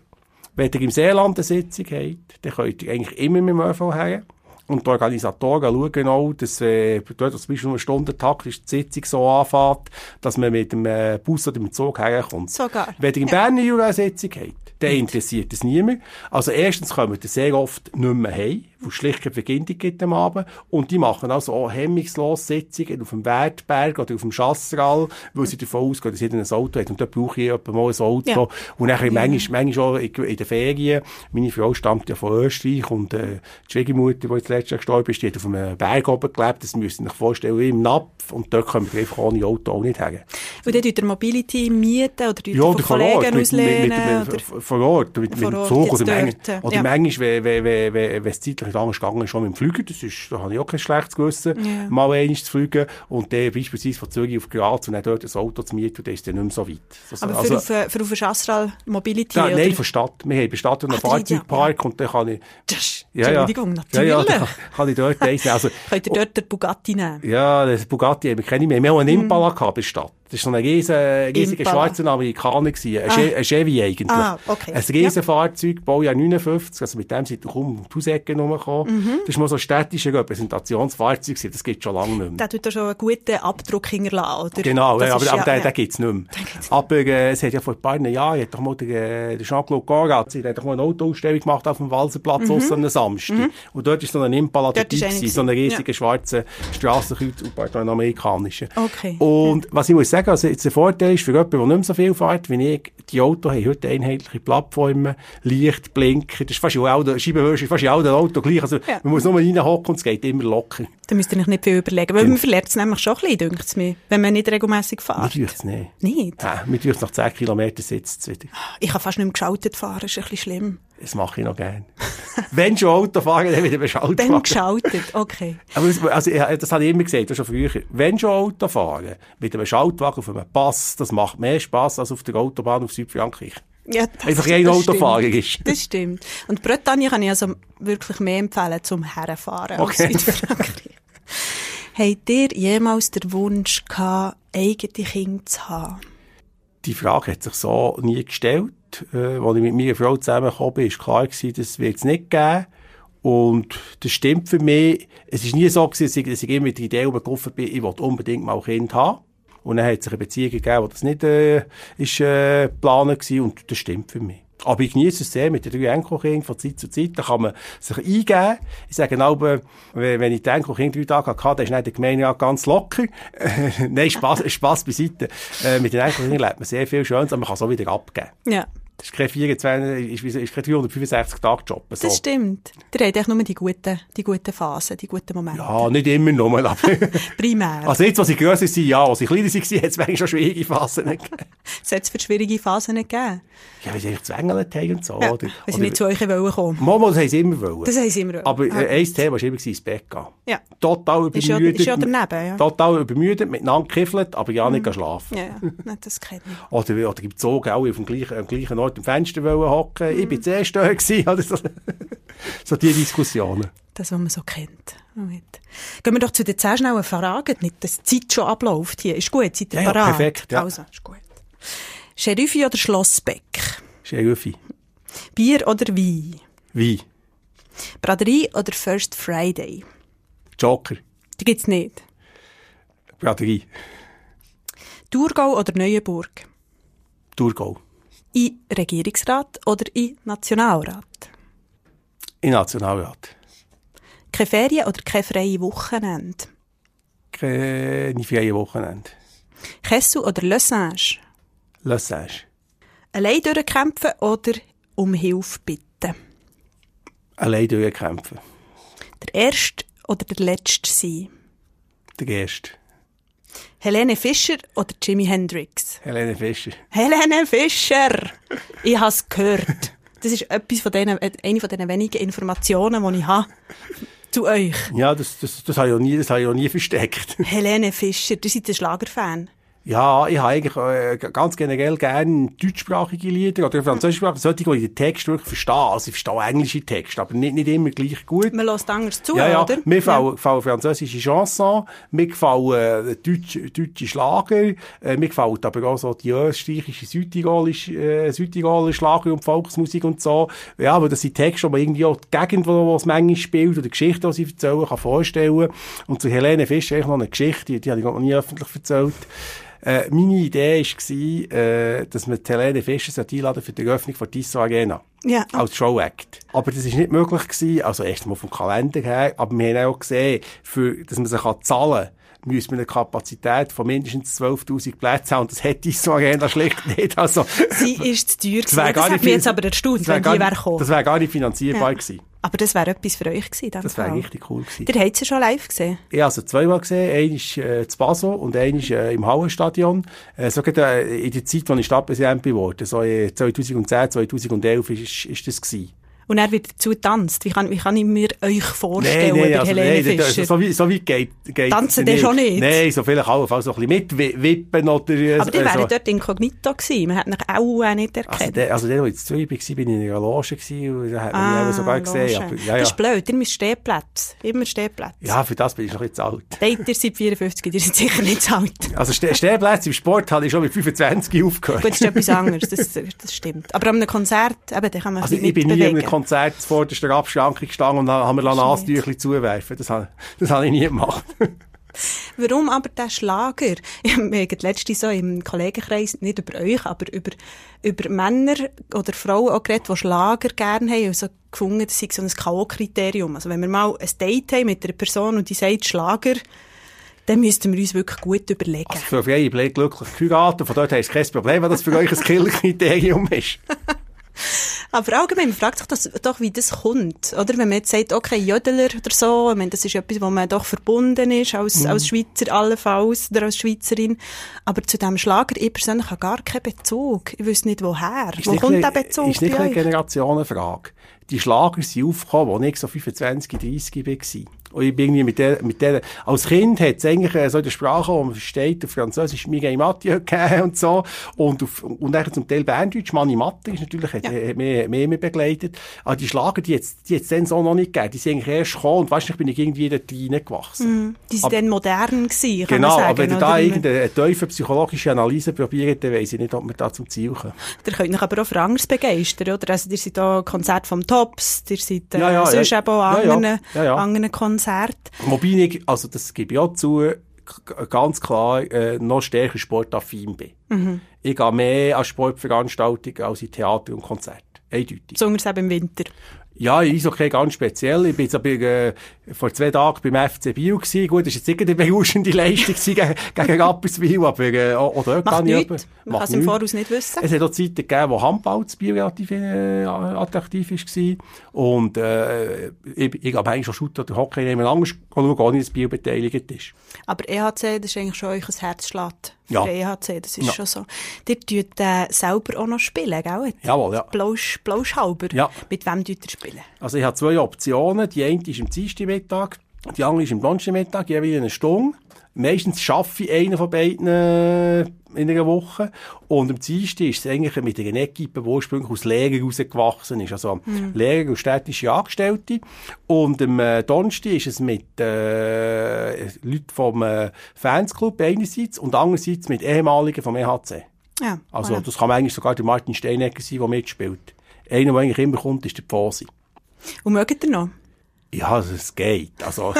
Wenn ihr im Seeland eine Sitzung habt, dann könnt ihr eigentlich immer mit dem ÖV her. Und die Organisatoren schauen auch, dass, äh, dort zum Beispiel einen Stundentakt ist die Sitzung so anfängt, dass man mit dem äh, Bus oder mit dem Zug herkommt. Sogar. Wenn ihr in. Bern eine Sitzung habt, dann interessiert es niemand. Also erstens kommen ihr sehr oft nicht mehr heim, wo schlicht keine Vergindung gibt am Abend. Und die machen also auch hemmungslos Sitzungen auf dem Wertberg oder auf dem Chassral, weil sie davon ausgehen, dass jeder ein Auto hat. Und dort brauche ich etwa mal ein Auto. Ja. Und dann ja. manchmal, manchmal auch in, in den Ferien, meine Frau stammt ja von Österreich und äh, die Schwiegermutter, die jetzt letztes Jahr gestorben ist, die hat auf einem Berg oben gelebt. Das müsst ihr euch vorstellen, im Napf. Und dort kommen wir einfach ohne Auto auch nicht her. Und tut ihr Mobility mieten oder ja, von Kollegen auslehnen? Mit, mit, mit, vor Ort, mit, vor mit dem Zug oder, manchmal, oder ja. manchmal, wenn, wenn, wenn, wenn es zeitlich anders gegangen schon mit dem Flüger, das ist, da habe ich auch kein schlechtes Gewissen, ja. mal einmal zu fliegen und dann beispielsweise von Zürich auf Graz und dann dort ein Auto zu mieten, dann ist dann nicht mehr so weit. Also, Aber für, also, auf, für auf Chastral Mobility? Da, nein, von Stadt. Wir haben bei Stadt einen Fahrzeugpark ja. und dann kann ich... Das, ja, Entschuldigung, natürlich. Ja, ja, kann ich dort eins also, Könnt ihr dort den Bugatti nehmen? Ja, den Bugatti haben wir keine mehr. Wir haben auch einen Impala mm. gehabt bei Stadt. Das war so ein riesen, riesiger schwarzer Amerikaner gewesen. Ein, ah. ein Chevy eigentlich. Ah, okay. Ein riesen ja. Fahrzeug, Baujahr 59. Also mit dem sind wir kaum die Hausecke rumgekommen. Mhm. Das war mal so ein städtischer Repräsentationsfahrzeug gewesen. Das gibt es schon lange nicht mehr. Der tut da schon einen guten Abdruck hinterlassen, oder? Genau, ja, aber, aber ja, den, ja. den gibt es nicht mehr. Aber äh, es hat ja vor ein paar Jahren, hat doch mal der, äh, der Jean-Claude Goratz, der hat doch mal eine Autoausstellung gemacht auf dem Walserplatz, mhm. am Samstag. Mhm. Und dort ist so ein Impala dabei so ein riesiger ja. schwarzer Strassenkreuz, ein amerikanischer. Okay. Und was ich muss sagen, also jetzt Vorteil ist für jemanden, der nicht mehr so viel fährt wie ich, die Autos haben heute einheitliche Plattformen, Licht, Blinker, das ist fast in allen, Scheibenwischer, fast in allen Autos gleich. Also, ja. man muss nur reinhocken und es geht immer locker. Da müsst ihr euch nicht viel überlegen, weil genau. man verliert es nämlich schon ein bisschen, denkt es mir, wenn man nicht regelmässig fährt. Mir es nicht. Nicht? Ja, mir es nach 10 Kilometern sitzt es wieder. Ich kann fast nicht mehr geschaltet fahren, das ist ein bisschen schlimm. Das mache ich noch gerne. Wenn schon Auto fahren, dann wieder beschaltet. Dann geschaltet, okay. Aber das, also, das habe ich immer gesagt, das schon früher. Wenn schon Auto fahren, mit einem Schaltwagen auf einem Pass, das macht mehr Spass als auf der Autobahn auf Südfrankreich. Ja, das, Einfach ein Autofahrer ist. Das stimmt. Und Bretagne kann ich also wirklich mehr empfehlen zum Herrenfahren okay. als Südfrankreich. Habt ihr jemals den Wunsch gehabt, eigene Kinder zu haben? Die Frage hat sich so nie gestellt. Äh, als ich mit meiner Frau zusammengekommen bin, war klar gewesen, das wird es nicht geben. Und das stimmt für mich. Es ist nie so gewesen, dass ich immer mit der Idee rumgelaufen bin, ich will unbedingt mal ein Kind haben. Und dann hat es sich eine Beziehung gegeben, wo das nicht äh, ist, äh, geplant war. Und das stimmt für mich. Aber ich genieße es sehr mit den drei Enkelkindern von Zeit zu Zeit. Da kann man sich eingeben. Ich sage auch, wenn ich die Enkelkinder drei Tage hatte, dann ist der Gemeinderat ganz locker. Nein, Spaß, Spaß beiseite. Äh, mit den Enkelkindern lebt man sehr viel Schönes, aber man kann es auch wieder abgeben. Ja. Das ist kein 24, ist, ist kein 365-Tage-Job. So. Das stimmt. Der hat nur die guten, die guten Phasen, die guten Momente. Ja, nicht immer nur, aber... Primär. Also jetzt, als ich grösser war, ja. Als ich kleiner war, hat es manchmal schon schwierige Phasen gegeben. Es hat es für schwierige Phasen nicht gegeben? Ja, weil sie eigentlich zwängelt haben und so. Ja, oder, weil sie nicht zu euch wollen kommen. Mama, das haben sie immer wollen. Das haben sie immer wollen. Aber äh, ein Thema war immer ins Bett gehen. Ja. Total übermüdet. Ist ja, ist ja daneben, ja. Total übermüdet, miteinander gekiffelt, aber ja nicht mhm. schlafen. Ja, ja. Nein, das kennt ich. Oder, oder gibt es auch alle auf dem gleichen, am gleichen Ort am Fenster wollen hocken. Mhm. Ich bin zuerst da gewesen. Oder so. so die Diskussionen. Das, was man so kennt. Gehen wir doch zu den zehn schnellen Fragen. Nicht, dass die Zeit schon abläuft hier. Ist gut, seid ihr ja, ja, perfekt. Ja. Also, ist gut. Sheriffi oder Schlossbeck? Sheriffi. Bier oder Wein? Wein. Braderie oder First Friday? Joker. Die gibt's nicht. Braderie. Thurgau oder Neuenburg? Thurgau. In Regierungsrat oder in Nationalrat? In Nationalrat. Keine Ferien oder keine freie Wochenende? Keine freie Wochenende. Kessel oder Le Sage? Le Sage. Allein durchkämpfen oder um Hilfe bitten? Allein durchkämpfen. Der Erste oder der Letzte sein? Der Erste. Helene Fischer oder Jimi Hendrix? Helene Fischer. Helene Fischer! ich habe es gehört. Das ist etwas von denen, eine von den wenigen Informationen, die ich habe zu euch. Ja, das, das, das habe ich auch nie, das habe ich auch nie versteckt. Helene Fischer, du seid ein Schlagerfan. Ja, ich habe eigentlich äh, ganz generell gerne deutschsprachige Lieder oder französischsprachige, solche, die ich den Text wirklich verstehe. Also ich verstehe englische Texte, aber nicht, nicht immer gleich gut. Man lässt anders zu, ja, ja. oder? Mir gefallen, ja. gefallen französische Chansons, mir gefallen äh, deutsch, deutsche Schlager, äh, mir gefällt aber auch so die österreichische, südtirolische, äh, südtirolische Schlager und Volksmusik und so. Ja, aber das sind Texte, die man irgendwie auch die Gegend, wo, wo es manchmal spielt, oder Geschichten, die sie erzählen, kann vorstellen. Und zu Helene Fischer eigentlich noch eine Geschichte, die, die habe ich noch nie öffentlich erzählt. Äh, meine Idee war, äh, dass wir Helene Fischer einladen für die Eröffnung von Tissot Arena. Ja. Als Show-Act. Aber das war nicht möglich gewesen, also erst mal vom Kalender her, aber wir haben auch gesehen, für, dass man sich zahlen kann, müssen wir eine Kapazität von mindestens 12.000 Plätzen haben. Und das hätte ich so Arena schlicht nicht. Also, Sie ist zu teuer gewesen. Das, das hat mich jetzt aber erstaunt, wenn die wäre gekommen. Das wäre gar nicht finanzierbar ja. gewesen. Aber das wäre etwas für euch gewesen. Das wäre richtig cool gewesen. Ihr habt sie schon live gesehen? Ich habe sie zweimal gesehen. Einmal äh, zu Basel und einmal äh, im Hallenstadion. Äh, so äh, in der Zeit, als ich Stadtpräsident geworden so äh, 2010, 2011 ist, ist das gewesen und er wird dazu tanzt. Wie kann, wie kann ich mir euch vorstellen nee, nee, bei also, Helene nee, Fischer? So, wie, so weit geht, geht Tanzen die schon nicht? Nein, so vielleicht auch, also ein bisschen mitwippen oder... Aber die wären so. dort inkognito gewesen, man hat mich auch nicht erkannt. Also der, also der, wo ich zu Zürich war, bin ich in einer Loge gewesen und da hat man ah, mich sogar gesehen. Aber, ja, ja. Das ist blöd, ihr müsst Stehplätze, immer Stehplätze. Ja, für das bin ich noch ein bisschen zu alt. Nein, ihr seid 54, ihr seid sicher nicht zu alt. Also Ste Stehplätze im Sport habe ich schon mit 25 aufgehört. Gut, das ist etwas anderes, das, das stimmt. Aber an einem Konzert, eben, da kann man also ich bin nie Konzert vor der Abschrankung gestanden und dann haben wir Nasentüchli zuwerfen. Das habe, das habe ich nie gemacht. Warum aber der Schlager? Ich habe letztens so im Kollegenkreis, nicht über euch, aber über, über Männer oder Frauen auch geredet, die Schlager gerne haben. Also gefunden, das ist so ein K.O.-Kriterium. Also wenn wir mal ein Date haben mit einer Person und die sagt Schlager, dann müssten wir uns wirklich gut überlegen. Also für freie Blick glücklich geheiratet, von dort hast du kein Problem, wenn das für euch ein Killerkriterium ist. Aber allgemein, man fragt sich das doch, wie das kommt. Oder wenn man jetzt sagt, okay, Jödeler oder so, ich meine, das ist etwas, wo man doch verbunden ist, als, mhm. als Schweizer allenfalls, oder als Schweizerin. Aber zu diesem Schlager, ich persönlich habe gar keinen Bezug. Ich wüsste nicht, woher. Ist wo kommt der Bezug Ist nicht eine Generationenfrage. Die Schlager sind aufgekommen, als ich so 25, 30 war. Und ich bin irgendwie mit der, mit der, als Kind hat es eigentlich äh, so in der Sprache, wo man versteht, auf Französisch Miguel Mathieu gegeben und so. Und, auf, und dann zum Teil Berndeutsch, Mani Matte ist natürlich, hat, ja. hat mehr, mehr, mehr begleitet. Aber die Schlager, die jetzt, die jetzt dann so noch nicht gegeben. Die sind eigentlich erst gekommen und weißt du, ich bin irgendwie da reingewachsen. Mm, die sind dann modern gewesen, Genau, sagen, aber wenn ihr da irgendeine tiefe psychologische Analyse probiert, dann weiss ich nicht, ob wir da zum Ziel kommen. Ihr könnt euch aber auch für anderes begeistern, oder? Also, ihr seid auch Konzert vom Tops, ihr seid, äh, ja, ja, sonst ja, eben auch ja, anderen, ja, ja. anderen Konzert. Wobei ich, also das gebe ich auch zu, ganz klar äh, noch stärker sportaffin bin. Mhm. Ich gehe mehr an Sportveranstaltungen als in Theater und Konzerte. Eindeutig. Besonders eben im Winter. Ja, Eishockey ganz speziell. Ich bin jetzt aber, äh, vor zwei Tagen beim FC Biel gewesen. Gut, das ist jetzt nicht eine berauschende Leistung gegen, gegen Rapperswil, aber äh, auch dort Macht kann ich... Man kann es im Voraus nicht wissen. Es hat auch Zeiten gegeben, wo Handball zu Biel relativ äh, attraktiv war. Und äh, ich, ich glaube eigentlich schon Shooter oder Hockey nehmen anders schauen, gar nicht, dass Biel beteiligt ist. Aber EHC, das ist eigentlich schon euch ein Herzschlag ja. für EHC, das ist ja. schon so. Ihr tut äh, selber auch noch spielen, gell? Jawohl, ja. Blausch, Blauschhalber. Ja. Mit wem tut ihr spielen? Also ich habe zwei Optionen. Die eine ist am Dienstagmittag, die andere ist am Donnerstagmittag, jeweils eine Stunde. Meistens schaffe ich einen von beiden äh, in einer Woche. Und am Dienstag ist es eigentlich mit einer Equipe, die ursprünglich aus Lehrern rausgewachsen ist. Also mhm. Lehrer und städtische Angestellte. Und am äh, Donnerstag ist es mit äh, Leuten vom äh, Fansclub einerseits und andererseits mit Ehemaligen vom EHC. Ja, also voilà. das kann eigentlich sogar der Martin Steinegger sein, der mitspielt. Einer, der eigentlich immer kommt, ist der Pfosi. Und mögt ihr noch? Ja, es geht. Also,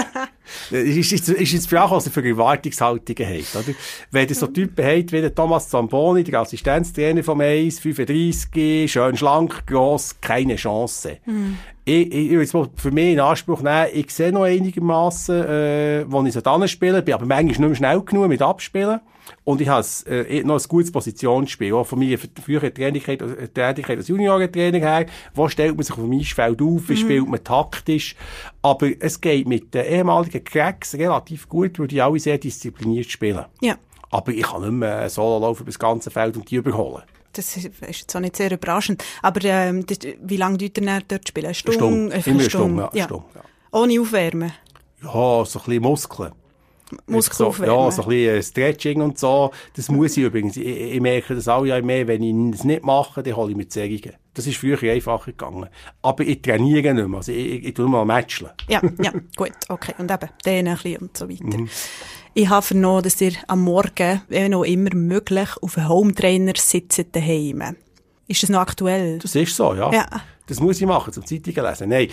ist, ist, ist jetzt die Frage, was er für Erwartungshaltungen hat, oder? Wenn ihr so Typen habt wie der Thomas Zamboni, der Assistenztrainer vom Eis, 35, schön schlank, gross, keine Chance. Mhm. Ich, ich, ich will für mich in Anspruch nehmen, ich sehe noch einigermaßen, äh, wo ich so dann spiele, bin aber manchmal nicht mehr schnell genug mit Abspielen. Und ich habe äh, noch ein gutes Positionsspiel, auch von mir früher Tätigkeit, äh, Tätigkeit als Juniorentrainer her. Wo stellt man sich auf dem Eisfeld auf? Wie mhm. spielt man taktisch? Aber es geht mit den ehemaligen Cracks relativ gut, weil die alle sehr diszipliniert spielen. Ja. Aber ich kann nicht mehr solo laufen über das ganze Feld und die überholen. Das ist jetzt auch nicht sehr überraschend. Aber ähm, das, wie lange dort ihr dort spielen? Eine Stunde? Eine Stunde. Immer eine Stunde, ja. ja. Stunde, ja. Ohne Aufwärmen? Ja, so ein bisschen Muskeln. Muskeln so, Ja, so ein bisschen Stretching und so. Das muss ich übrigens. Ich, ich merke das auch ja mehr. Wenn ich es nicht mache, dann hole ich mir Zerrungen. Das ist früher einfacher gegangen. Aber ich trainiere nicht mehr. Also ich, ich, ich tue mal Matcheln. Ja, ja, gut, okay. Und eben, den ein bisschen und so weiter. Mhm. Ich habe vernommen, dass ihr am Morgen, wenn noch immer möglich, auf einem Hometrainer sitzt daheim. Ist das noch aktuell? Das ist so, ja. ja. Das muss ich machen, zum Zeitungen lesen. Nein.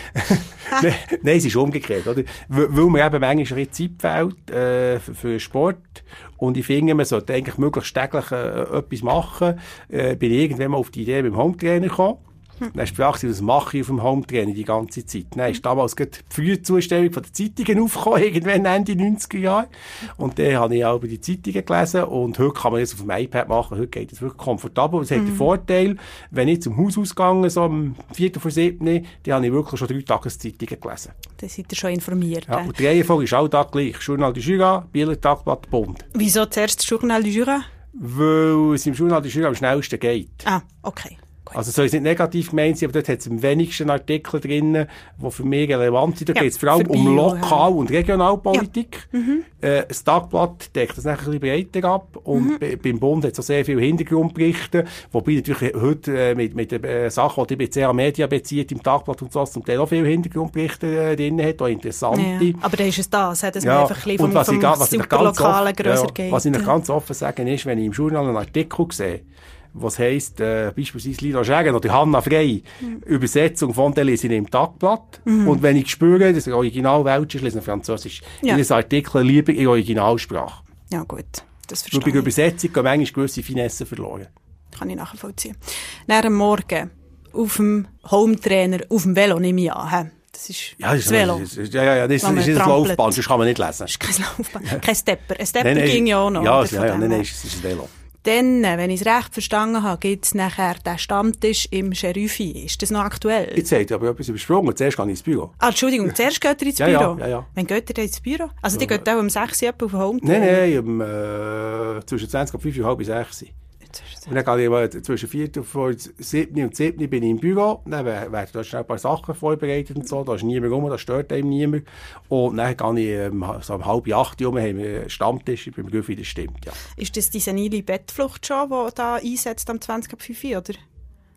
nein, es ist umgekehrt, oder? Weil mir eben manchmal Zeit fehlt, äh, für, für Sport. Und ich finde, man sollte eigentlich möglichst täglich äh, etwas machen. Äh, bin ich irgendwann mal auf die Idee beim Hometrainer gekommen. Hm. Dann hast du gefragt, was mache ich auf dem Hometraining die ganze Zeit? Dann ist damals gerade die Frühzustellung von den Zeitungen aufgekommen, irgendwann Ende 90er Jahre. Und dann habe ich auch über die Zeitungen gelesen und heute kann man das auf dem iPad machen. Heute geht es wirklich komfortabel. Es hat mhm. den Vorteil, wenn ich zum Haus ausgegangen so am 4. vor 7. dann habe ich wirklich schon drei Tageszeitungen gelesen. Dann seid ihr schon informiert. Ja, und die Reihenfolge ist auch da gleich. Journal du Jura, Bieler Tagblatt, Bund. Wieso zuerst das Journal du Jura? Weil es im Journal du Jura am schnellsten geht. Ah, okay. Also soll es nicht negativ gemeint sein, aber dort hat es am wenigsten Artikel drin, die für mich relevant sind. Da ja, geht es vor allem um Lokal- und Regionalpolitik. Ja. Mhm. Äh, das Tagblatt deckt das nachher ein bisschen breiter ab und mhm. beim Bund hat es auch sehr viele Hintergrundberichte, wobei natürlich heute äh, mit, mit den äh, Sachen, die die BCA Media bezieht, im Tagblatt und so, zum Teil auch viele Hintergrundberichte äh, drin hat, auch interessante. Ja, aber dann ist es das, dass ja. man einfach ein bisschen vom, was vom, vom was Superlokalen grösser geht. Was ich noch ganz offen sagen ist, wenn ich im Journal einen Artikel sehe, was heisst, äh, beispielsweise Lila Schägen oder Hanna Frey, mhm. Übersetzung von der lese ich im Tagblatt. Mhm. Und wenn ich spüre, dass er original Welsch ist, lese ich Französisch. Ja. Ich Artikel lieber in Originalsprache. Ja, gut. Das verstehe ich. Bei der Übersetzung gehen manchmal gewisse Finessen verloren. Kann ich nachvollziehen. Nach dem Morgen auf dem Hometrainer, auf dem Velo nehme ich an. Das ist ja, das, das Velo. Ist, ja, ja, ja, das, ist ein Laufbahn, sonst kann man nicht lesen. Das ist kein Laufbahn. kein Stepper. Ein Stepper nein, nein, ging ja auch noch. Ja, ja, ja, nein, nein, es ist ein Velo. Dann, wenn ich es recht verstanden habe, gibt es nachher den Stammtisch im Scheriffi. Ist das noch aktuell? Jetzt seid ihr aber etwas übersprungen. Zuerst gehe ich ins Büro. Ah, Entschuldigung, zuerst geht ihr ins ja, Büro? Ja, ja, ja. Wann geht ihr ins Büro? Also, die geht auch um 6 Uhr auf Home Nein, nein, um, äh, zwischen 20 und 5 Uhr halb bis 6 Uhr. Und dann gehe ich zwischen 4 und 7 und 7 bin ich im Büro, dann werden da schnell ein paar Sachen vorbereitet und so, da ist niemand rum, da stört einem niemand. Und dann gehe ich ähm, so um halb acht Uhr, haben wir einen Stammtisch beim Grüffi, das stimmt, ja. Ist das die senile Bettflucht schon, die da einsetzt am 20 ab 5 Uhr, oder?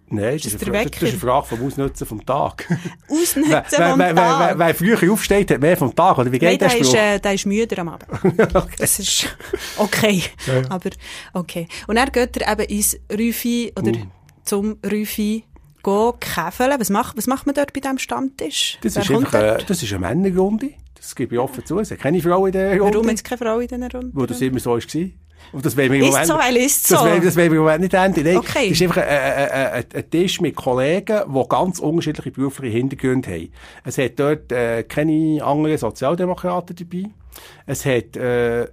Nein, das, das, ist eine, das ist eine Frage vom Ausnutzen vom Tag. Ausnutzen vom wer, Tag? Wer, früher aufsteht, hat mehr vom Tag, oder wie geht Nein, der Ist, äh, der ist müder am Abend. okay. Das ist okay. Ja. Aber, okay. Und er geht er eben ins Rüfi, oder mm. zum Rüfi, gehen, käfeln. Was macht, was macht man dort bei diesem Stammtisch? Das ist einfach, äh, das ist eine Männerrunde. Das gebe ich offen zu. Es hat keine Frau in dieser Runde. Warum hat es keine Frau in dieser Runde? Wo das immer so war. Und das ist Moment, so, weil ist so. Das das will im Moment nicht enden. Nein, okay. Es ist einfach ein, ein, ein, Tisch mit Kollegen, die ganz unterschiedliche berufliche Hintergründe haben. Es hat dort äh, keine anderen Sozialdemokraten dabei. Es hat äh,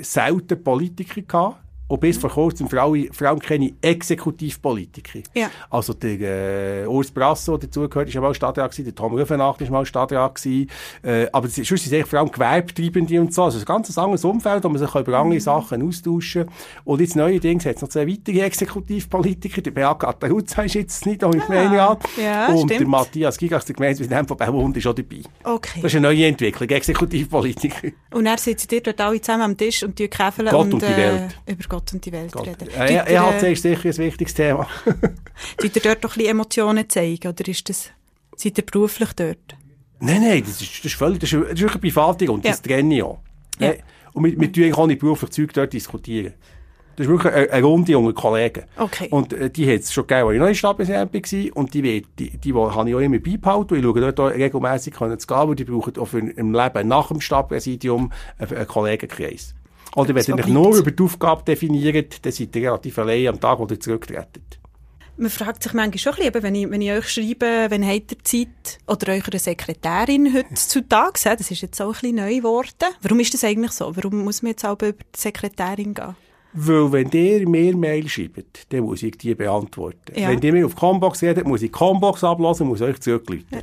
selten Politiker gehabt. Und bis vor kurzem vor allem, vor allem keine Exekutivpolitiker. Ja. Also der äh, Urs Brasso, der dazugehört, ist ja mal Stadtrat gewesen, der Tom Rüfenacht ist mal Stadtrat gewesen. Äh, aber sonst sind es vor allem Gewerbetreibende und so. Also ein ganz anderes Umfeld, wo man sich über andere Sachen austauschen kann. Und jetzt neuerdings hat es noch zwei weitere Exekutivpolitiker. Der Beat Gattaruzza ist jetzt nicht auch im ah, Gemeinderat. Ja, und stimmt. der Matthias Gigas, der Gemeindepräsident von Belmund, ist auch dabei. Okay. Das ist eine neue Entwicklung, Exekutivpolitiker. Und er sitzt ihr dort alle zusammen am Tisch und die käfeln und, und die Welt. Äh, über Gott und die Welt Gott. reden. Äh, ja, EHC ist sicher ein wichtiges Thema. Tut ihr dort doch ein bisschen Emotionen zeigen, oder ist das, seid ihr beruflich dort? Nein, nein, das ist, das ist völlig, das ist, das ist wirklich privat und ja. das trenne ich auch. Ja. Und wir, wir tun eigentlich auch nicht beruflich Zeug dort diskutieren. Das ist wirklich eine, eine Runde unter Kollegen. Okay. Und äh, die hat es schon gegeben, als ich noch in Stadtpräsident war. Und die, die, die, die, habe ich auch immer beibehalten. Ich schaue dort auch regelmässig zu gehen, weil die brauchen auch für im Leben nach dem Stadtpräsidium einen, einen Kollegenkreis. Oder wenn ihr euch nur über die Aufgabe definiert, dann seid ihr relativ allein am Tag, wo ihr zurücktretet. Man fragt sich manchmal schon ein bisschen, wenn ich, wenn ich euch schreibe, wenn habt ihr Zeit, oder eure Sekretärin heutzutage, das ist jetzt auch ein bisschen neu geworden. Warum ist das eigentlich so? Warum muss man jetzt auch über die Sekretärin gehen? Weil wenn ihr mir Mail schreibt, dann muss ich die beantworten. Ja. Wenn ihr mir auf Combox redet, muss ich Combox ablassen, muss euch zurückrufen. Ja.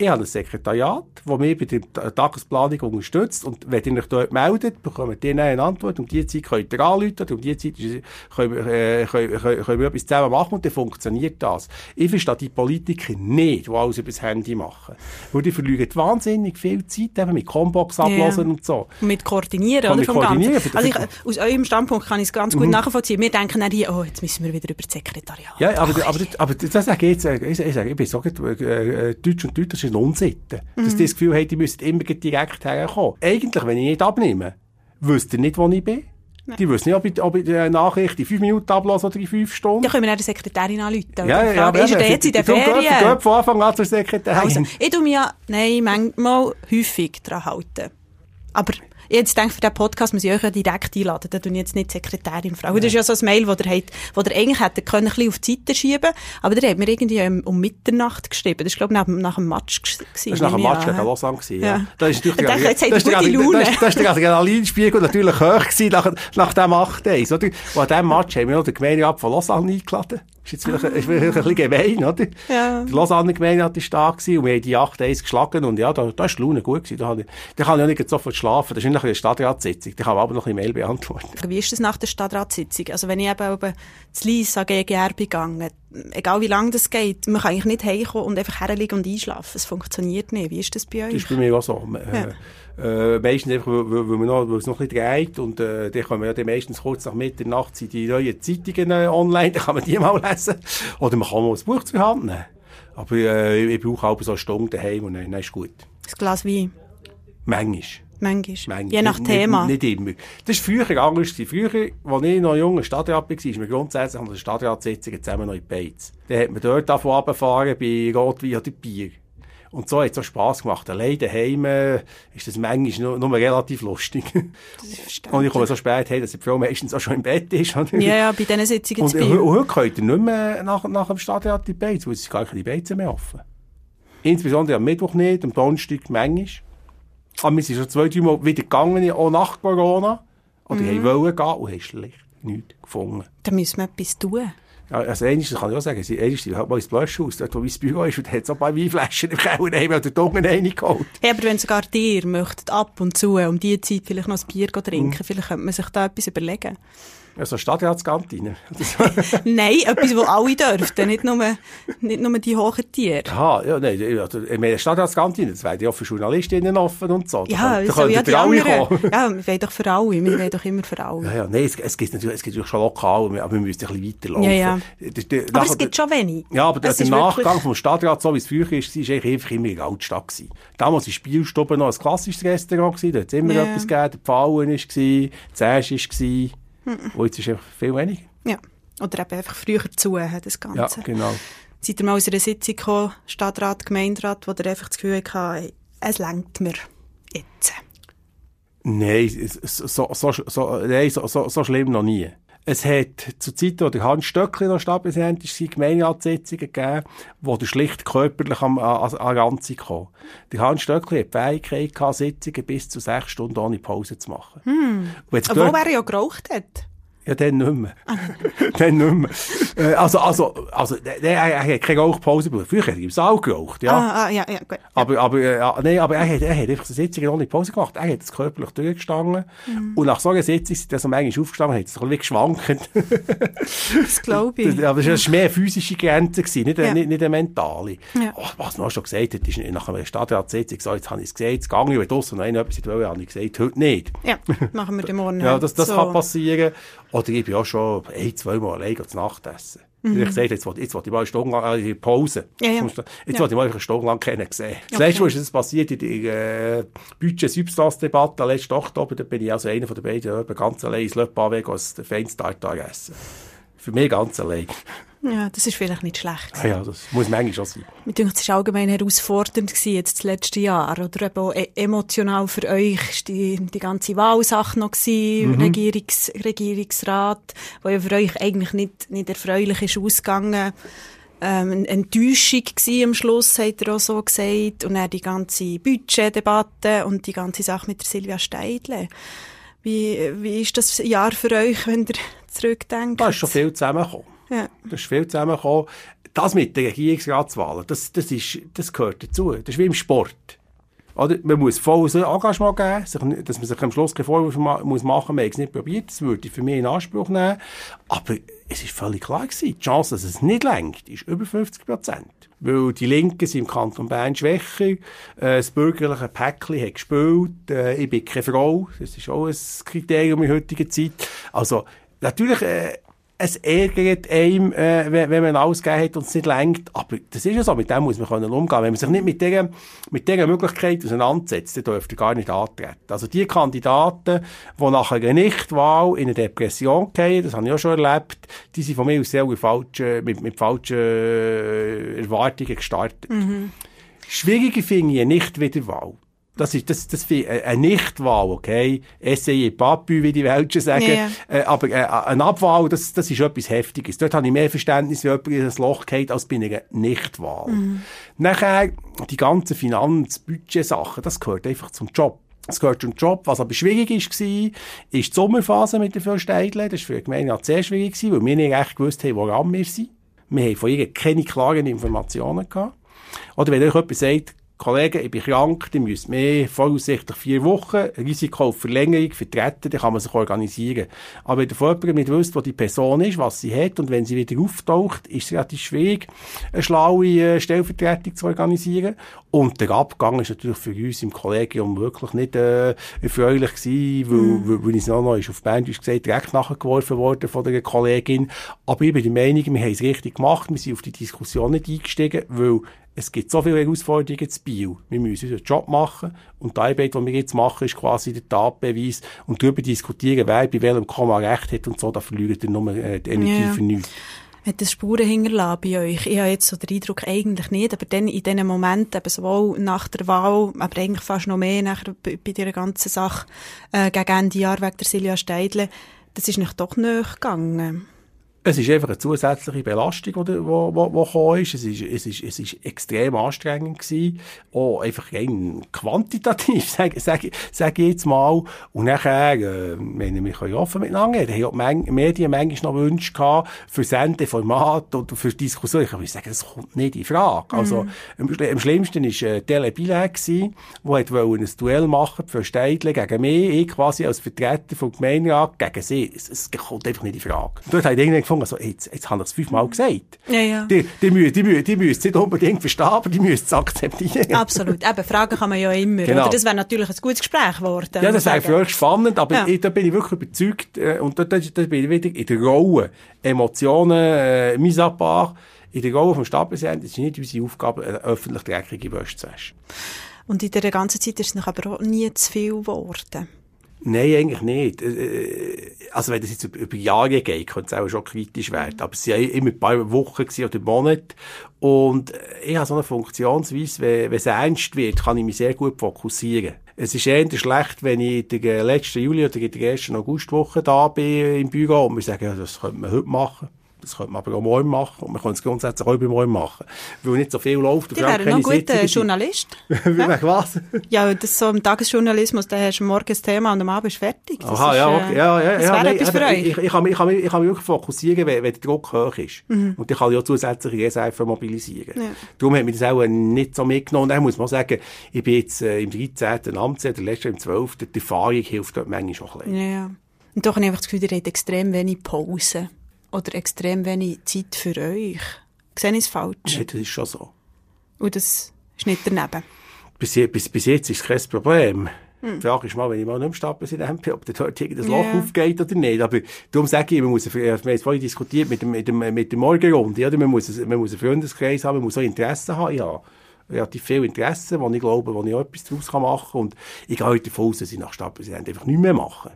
Ich habe ein Sekretariat, das mich bei der Tagesplanung unterstützt. Und wenn ihr euch dort meldet, bekommt ihr eine Antwort. Um diese Zeit könnt ihr anrufen. Um diese Zeit können wir, äh, können, können, können wir etwas zusammen machen und dann funktioniert das. Ich verstehe die Politiker nicht, die alles über das Handy machen. Weil die verlieren wahnsinnig viel Zeit eben mit Combox ablassen yeah. und so. Mit Koordinieren, oder? Vom koordinieren. Also ich, aus eurem Standpunkt kann ich es ganz gut mhm. nachvollziehen. Wir denken dann hier, oh, jetzt müssen wir wieder über das Sekretariat. Ja, aber, aber, aber, aber das sage ich jetzt, ich, sage, ich bin so äh, Deutsch und Deutsch eine Unsitte. Mhm. Dass die das Gefühl haben, die müssen immer direkt herkommen. Eigentlich, wenn ich nicht abnehme, wüsste ihr nicht, wo ich bin. Nein. Die wissen nicht, ob ich, ob ich die Nachricht in fünf Minuten ablasse oder in fünf Stunden. Ja, können wir dann die Sekretärin anrufen. Ja, ja, ja, ist er jetzt in der Ferien? Ich gehe von Anfang an zur Sekretärin. Also, ich tue mich ja, nein, manchmal häufig daran halten. Aber jetzt denke für den Podcast muss ich euch ja direkt einladen. Da tue ich jetzt nicht Sekretärin fragen. Ja. Das ist ja so ein Mail, das ihr, habt, wo ihr eigentlich hätte können, ein bisschen auf die Seite schieben Aber der hat mir irgendwie um, um Mitternacht geschrieben. Das war, glaube ich, nach, nach dem Match. Gewesen, das war nach dem Match gegen Lausanne. Gewesen, ja. ja. Das ist natürlich denke, jetzt das, das, Laune. das, ist der Adrenalinspiegel natürlich hoch gewesen nach, nach dem 8 Days, oder? Und an diesem Match haben wir noch den Gemeinderat von Lausanne eingeladen. Ist jetzt vielleicht, ist vielleicht ein bisschen gemein, oder? Ja. Die Lausanne Gemeinderat war da gewesen, und wir haben die 8 Days geschlagen und ja, da, da ist die Laune gut gewesen. Da, ich, da kann ich auch nicht sofort schlafen. Das ist eigentlich eine Stadtratssitzung. Da kann man aber noch ein Mail beantworten. Wie ist das nach der Stadtratssitzung? Also wenn ich eben über das Lies an GGR begangen, egal wie lange das geht, man kann eigentlich nicht heimkommen und einfach herliegen und einschlafen. Es funktioniert nicht. Wie ist das bei euch? Das ist bei mir auch so. Ja. Äh, meistens einfach, weil, weil, man noch, weil es noch ein bisschen dreht und äh, dann kann man ja dann meistens kurz nach Mitternacht sind die neuen Zeitungen äh, online, dann kann man die mal lesen. Oder man kann mal ein Buch zur Hand nehmen. Aber äh, ich, ich brauche auch so eine Stunde daheim und dann, dann ist gut. Ein Glas Wein? Manchmal. Manchmal. Manchmal. Je nach nicht, Thema. Nicht, nicht, immer. Das war früher anders. Früher, als ich noch junger Stadtrat war, ist wir grundsätzlich an der Stadtratssitzung zusammen noch in Beiz. Dann hat man dort davon runtergefahren bei Rotwein oder Bier. Und so hat es auch Spass gemacht. Allein daheim äh, ist das manchmal nur, nur relativ lustig. und ich komme so spät hey, dass die Frau meistens auch schon im Bett ist. ja, ja, bei diesen Sitzungen und, und, und heute könnt ihr nicht mehr nach, nach dem Stadtrat die Beiz, weil es gar keine Beizen mehr offen. Insbesondere am Mittwoch nicht, am Donnerstag manchmal. Aber wir sind schon zwei, drei Mal wieder gegangen, auch nach Corona. Oder mhm. wollen gehen und haben schlicht nichts gefunden. Da müssen wir etwas tun. Ja, also eines kann ich auch sagen, eines ist halt mal ins Blöschhaus, dort wo mein Büro ist, und hat so ein paar Weinflaschen im Keller, haben den Dungen reingeholt. Ja, aber wenn sogar dir möchtet ab und zu um diese Zeit vielleicht noch ein Bier trinken, mhm. vielleicht könnte man sich da etwas überlegen. Also Stadtratskantine? nein, etwas, wo alle dürften, nicht nur, nicht nur die hohen Tiere. Aha, ja, nein, ich meine, Stadtratskantine, das wäre ja auch für Journalistinnen offen und so. Ja, da können, ja, für alle kommen. Ja, wir wollen doch für alle, wir wollen doch immer für alle. Ja, ja, nein, es, es gibt natürlich, es gibt natürlich schon lokal, aber wir müssen ein bisschen weiterlaufen. Ja, ja. Der, der, aber es gibt schon wenig. Ja, aber der, der Nachgang vom Stadtrat, so wie es früher ist, war eigentlich einfach immer in der Altstadt. Gewesen. Damals war Spielstube noch ein klassisches Restaurant, gewesen, da hat es immer ja. etwas gegeben, der Pfauen war, Zäsch war, Mhm. Und jetzt ist einfach viel weniger. Ja. Oder eben einfach früher zu, das Ganze. Ja, genau. Seid ihr mal aus einer Sitzung gekommen, Stadtrat, Gemeinderat, wo ihr einfach das Gefühl hatte, es lenkt mir jetzt? Nein, so, so, so, nein so, so, so schlimm noch nie. Es hat zu Zeiten, wo der Hans Stöckli noch Stadtpräsident war, Gemeinderatssitzungen gegeben, wo der schlicht körperlich am, an, an Ranzi kam. Der Hans Stöckli hat die Fähigkeit gehabt, Sitzungen bis zu sechs Stunden ohne Pause zu machen. Hm. Obwohl er ja geraucht hat. Ja, dann nicht mehr. dann nicht mehr. Äh, also, also, also, er, hat keine Rauchpause gebraucht. Früher hat er im Saal geraucht, ja. Ah, ah ja, ja, gut. Aber, aber, äh, nee, aber er hat, er hat einfach eine Sitzung ohne Pause gemacht. Er hat es körperlich durchgestanden. Mhm. Und nach so einer Sitzung ist er so manchmal aufgestanden, hat es ein bisschen geschwankt. das glaube ich. aber das war mehr eine physische Grenze, gewesen, nicht, ja. nicht, nicht eine mentale. Ja. Oh, was man auch schon gesagt hat, ist nach einer Stadtratssitzung so, jetzt habe ich es gesagt, jetzt gehe ich, wenn draussen noch einer etwas wollte, habe ich gesagt, heute nicht. Ja, machen wir den morgen. ja, das, das so. kann passieren. Oder ich bin auch schon ein, zweimal allein zu Nacht essen. Mhm. Ich gesagt, jetzt wollte, jetzt wollte ich mal eine Stunde lang, äh, Pause. Ja, ja. Jetzt ja. wollte ich mal eine Stunde lang kennen sehen. Das okay. letzte Mal ist das passiert in der äh, Budget-Substanz-Debatte letzten Oktober. Da bin ich also einer von den beiden ganz allein ins Le Pavé als Feinstartar essen. Für mich ganz allein. Ja, das ist vielleicht nicht schlecht. Ja, ja das muss manchmal schon sein. Ich denke, es war allgemein herausfordernd gewesen, jetzt das letzte Jahr. Oder eben auch e- emotional für euch die, die ganze Wahlsache noch gewesen, mhm. Regierungs, Regierungsrat, wo ja für euch eigentlich nicht, nicht erfreulich ist ausgegangen. Ähm, eine Enttäuschung gewesen am Schluss, hat er auch so gesagt. Und dann die ganze Budgetdebatte und die ganze Sache mit der Silvia Steidle. Wie, wie ist das Jahr für euch, wenn ihr zurückdenkt? Da ist schon viel zusammengekommen. Ja. Da ist viel zusammengekommen. Das mit den Regierungsratswahlen, das, das, ist, das gehört dazu. Das ist wie im Sport. Oder? Man muss volles Engagement geben, sich, dass man sich am Schluss keine Vorwürfe muss machen muss, man hat es nicht probiert, das würde ich für mich in Anspruch nehmen. Aber es ist völlig klar gewesen, die Chance, dass es nicht lenkt, ist über 50 Prozent. Weil die Linken sind im Kanton Bern schwächer, äh, das bürgerliche Päckchen hat gespielt, äh, ich bin keine Frau, das ist auch ein Kriterium in heutiger Zeit. Also, natürlich, äh, es ärgert einem, äh, wenn, wenn man ausgegeben hat und es nicht lenkt. Aber das ist ja so, mit dem muss man können umgehen. Wenn man sich nicht mit dieser, mit dieser Möglichkeit auseinandersetzt, dann dürfte gar nicht antreten. Also die Kandidaten, die nach einer Nichtwahl in eine Depression gehen, das habe ich auch schon erlebt, die sind von mir aus sehr falsch, mit, mit falschen äh, Erwartungen gestartet. Mhm. Schwieriger finde ich eine Nichtwiederwahl. Das ist, das, das äh, eine Nichtwahl, okay? Essay Papü, wie die Welschen sagen. Yeah. Äh, aber äh, eine Abwahl, das, das ist etwas Heftiges. Dort habe ich mehr Verständnis, wie jemand in das Loch geht, als bei einer Nichtwahl. Mm. Nachher, die ganzen Finanz-Budget-Sachen, das gehört einfach zum Job. Das gehört zum Job. Was aber schwierig war, ist die Sommerphase mit der Frau Steidle. Das war für die Gemeinde sehr schwierig, weil wir nicht echt gewusst haben, woran wir sind. Wir haben von ihr keine klaren Informationen gehabt. Oder wenn euch jemand sagt, Kollegen, ich bin krank, die müssen mehr voraussichtlich vier Wochen Risiko auf Verlängerung vertreten, dann kann man sich organisieren. Aber wenn der Vorbereitung nicht wisst, wo die Person ist, was sie hat und wenn sie wieder auftaucht, ist es relativ schwierig, eine schlaue äh, Stellvertretung zu organisieren. Und der Abgang ist natürlich für uns im Kollegium wirklich nicht äh, erfreulich gewesen, weil, mm. weil, weil es noch, noch ist auf Band gesagt, direkt nachgeworfen worden von der Kollegin. Aber ich bin der Meinung, wir haben es richtig gemacht, wir sind auf die Diskussion nicht eingestiegen, weil es gibt so viele Herausforderungen zu Bio. Wir müssen unseren Job machen und die Arbeit, die wir jetzt machen, ist quasi der Tatbeweis und darüber diskutieren, wer bei welchem Komma recht hat und so, da verliert ihr nur äh, die Energie ja. für nichts. Hat das Spuren hinterlassen bei euch? Ich habe jetzt so den Eindruck, eigentlich nicht, aber dann in diesen Momenten, eben sowohl nach der Wahl, aber eigentlich fast noch mehr nachher bei, bei dieser ganzen Sache äh, gegen Ende Jahr wegen der Silja Steidle, das ist nicht doch näher gegangen. Es ist einfach eine zusätzliche Belastung, die, die, die, die ist. Es ist, es ist, es ist extrem anstrengend gewesen. Auch einfach rein quantitativ, sage sag, sag ich jetzt mal. Und nachher, äh, wenn wir können offen miteinander reden, haben die Medien manchmal noch Wünsche gehabt für Sendeformat oder für Diskussionen. Ich würde sagen, das kommt nicht in Frage. Also, mhm. am, schlimmsten war äh, Tele gewesen, der ein Duell machen für Steidle gegen mich, ich quasi als Vertreter vom Gemeinderat gegen sie. Es, es kommt einfach nicht in Frage. Dort gefunden, also, jetzt, jetzt habe ich es fünfmal gesagt. Ja, ja. Die, die, müssen, die, müssen, die müssen es nicht unbedingt verstehen, aber die müssen es akzeptieren. Absolut. Eben, Fragen kann man ja immer. Genau. Oder? Das wäre natürlich ein gutes Gespräch geworden. Ja, das wäre wirklich spannend, aber ja. ich, da bin ich wirklich überzeugt, äh, und da, da, da bin ich wieder in der Rolle. Emotionen, äh, mise à part. In der Rolle vom Stadtpräsidenten ist nicht unsere Aufgabe, eine öffentlich dreckige Wäsche zu waschen. Und in dieser ganzen Zeit ist es noch aber auch nie zu viel geworden. Nein, eigentlich nicht. Äh, äh, also wenn das jetzt über Jahre geht, könnte es auch schon kritisch werden. Aber es waren immer ein paar Wochen oder Monate. Und ich habe so eine Funktionsweise, wenn, es ernst wird, kann ich mich sehr gut fokussieren. Es ist eher schlecht, wenn ich in der letzten Juli oder in der ersten Augustwoche da bin im Büro und wir sagen, ja, das könnte man heute machen. Das könnte man aber auch morgen machen. Und man kann es grundsätzlich auch bei morgen machen. Weil nicht so viel läuft. Du wärst noch ein guter Journalist. Ja? was? Ja, das so im Tagesjournalismus, da hast du morgen das Thema und am Abend ist fertig. Das Aha, ist, ja, okay. ja, ja, das ja, wäre etwas für euch. Ich, ich, kann, ich, kann, ich kann mich wirklich fokussieren, wenn, wenn der Druck hoch ist. Mhm. Und ich kann ja zusätzliche Reserven mobilisieren. Ja. Darum hat mir das auch nicht so mitgenommen. Und dann muss man sagen, ich bin jetzt äh, im 13. Amtsjahr, der letzte im 12. Die Erfahrung hilft dort manchmal schon ein bisschen. Ja, Und doch habe ich einfach das Gefühl, ihr habt extrem wenig Pause oder extrem wenig Zeit für euch. Sehe ich es falsch? Nein, das ist schon so. Und das ist nicht daneben? Bis, bis, bis jetzt ist es kein Problem. Hm. Die Frage ist mal, wenn ich mal nicht mehr Stadtpräsident bin, ob dort irgendein Loch yeah. aufgeht oder nicht. Aber darum sage ich, man muss, wir haben jetzt vorhin diskutiert mit dem, mit dem, mit der Morgenrunde, oder? Man muss, man muss einen Freundeskreis haben, man muss auch Interessen haben, ja. Relativ viel Interessen, wo ich glaube, wo ich auch etwas daraus machen kann. Und ich gehe heute davon aus, dass ich nach Stadtpräsident einfach nichts mehr mache.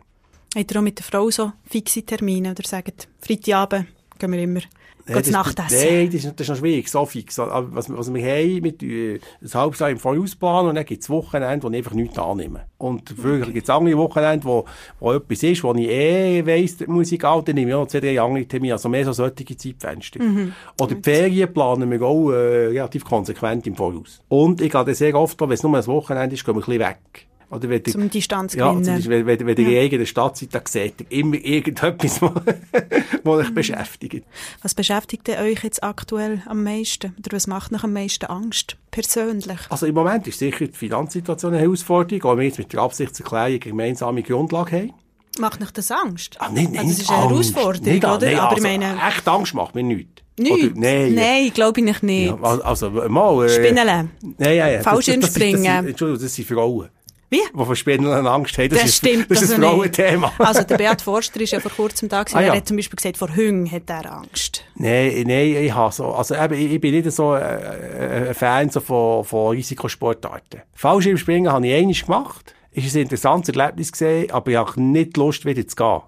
Habt ihr auch mit der Frau so fixe Termine oder sagt, Freitagabend gehen wir immer Nein, das, Nachtessen? Nein, das ist, das ist noch schwierig, so fix. Was, was wir haben, mit äh, ein halbes Jahr im Vorausplan und dann gibt es Wochenende, wo ich einfach nichts annehme. Und früher okay. gibt es andere Wochenende, wo, wo etwas ist, wo ich eh weiss, die Musik auch, dann nehme ich auch zwei, drei andere Termine, also mehr so solche Zeitfenster. Mhm. Oder die Ferien planen wir auch äh, relativ konsequent im Voraus. Und ich gehe dann sehr oft, wenn es nur ein Wochenende ist, gehen wir ein bisschen weg. Oder wenn Zum Distanz gewinnen. Ja, zum wenn, wenn, wenn ja. ihr eigene Stadt seid, dann seht ihr immer irgendetwas, was euch mhm. beschäftigt. Was beschäftigt euch jetzt aktuell am meisten? Oder was macht euch am meisten Angst, persönlich? Also im Moment ist sicher die Finanzsituation eine Herausforderung, weil wir jetzt mit der Absichtserklärung eine gemeinsame Grundlage haben. Macht euch das Angst? Ah, nicht, nicht also das ist eine Angst. Herausforderung, nicht, oder? Nein, Aber also, ich meine... Echt Angst macht mir nichts. Nichts? Nein. Nein, glaube ich nicht. Ja, also, mal... Äh, Spinnele. Nein, ja, ja. Fallschirmspringen. Entschuldigung, das sind Frauen. Wie? Die vor Spindeln Angst haben. Das, das ist, stimmt. Das ist ein also Frauenthema. Also der Beat Forster ist ja vor kurzem da gewesen. Ah, ja. Er hat zum Beispiel gesagt, vor Hüngen hat er Angst. Nein, nein, ich habe so, also eben, ich, bin nicht so äh, ein Fan so von, von Risikosportarten. Fallschirmspringen habe ich einmal gemacht. Ist ein interessantes Erlebnis gesehen, aber ich habe nicht Lust, wieder zu gehen.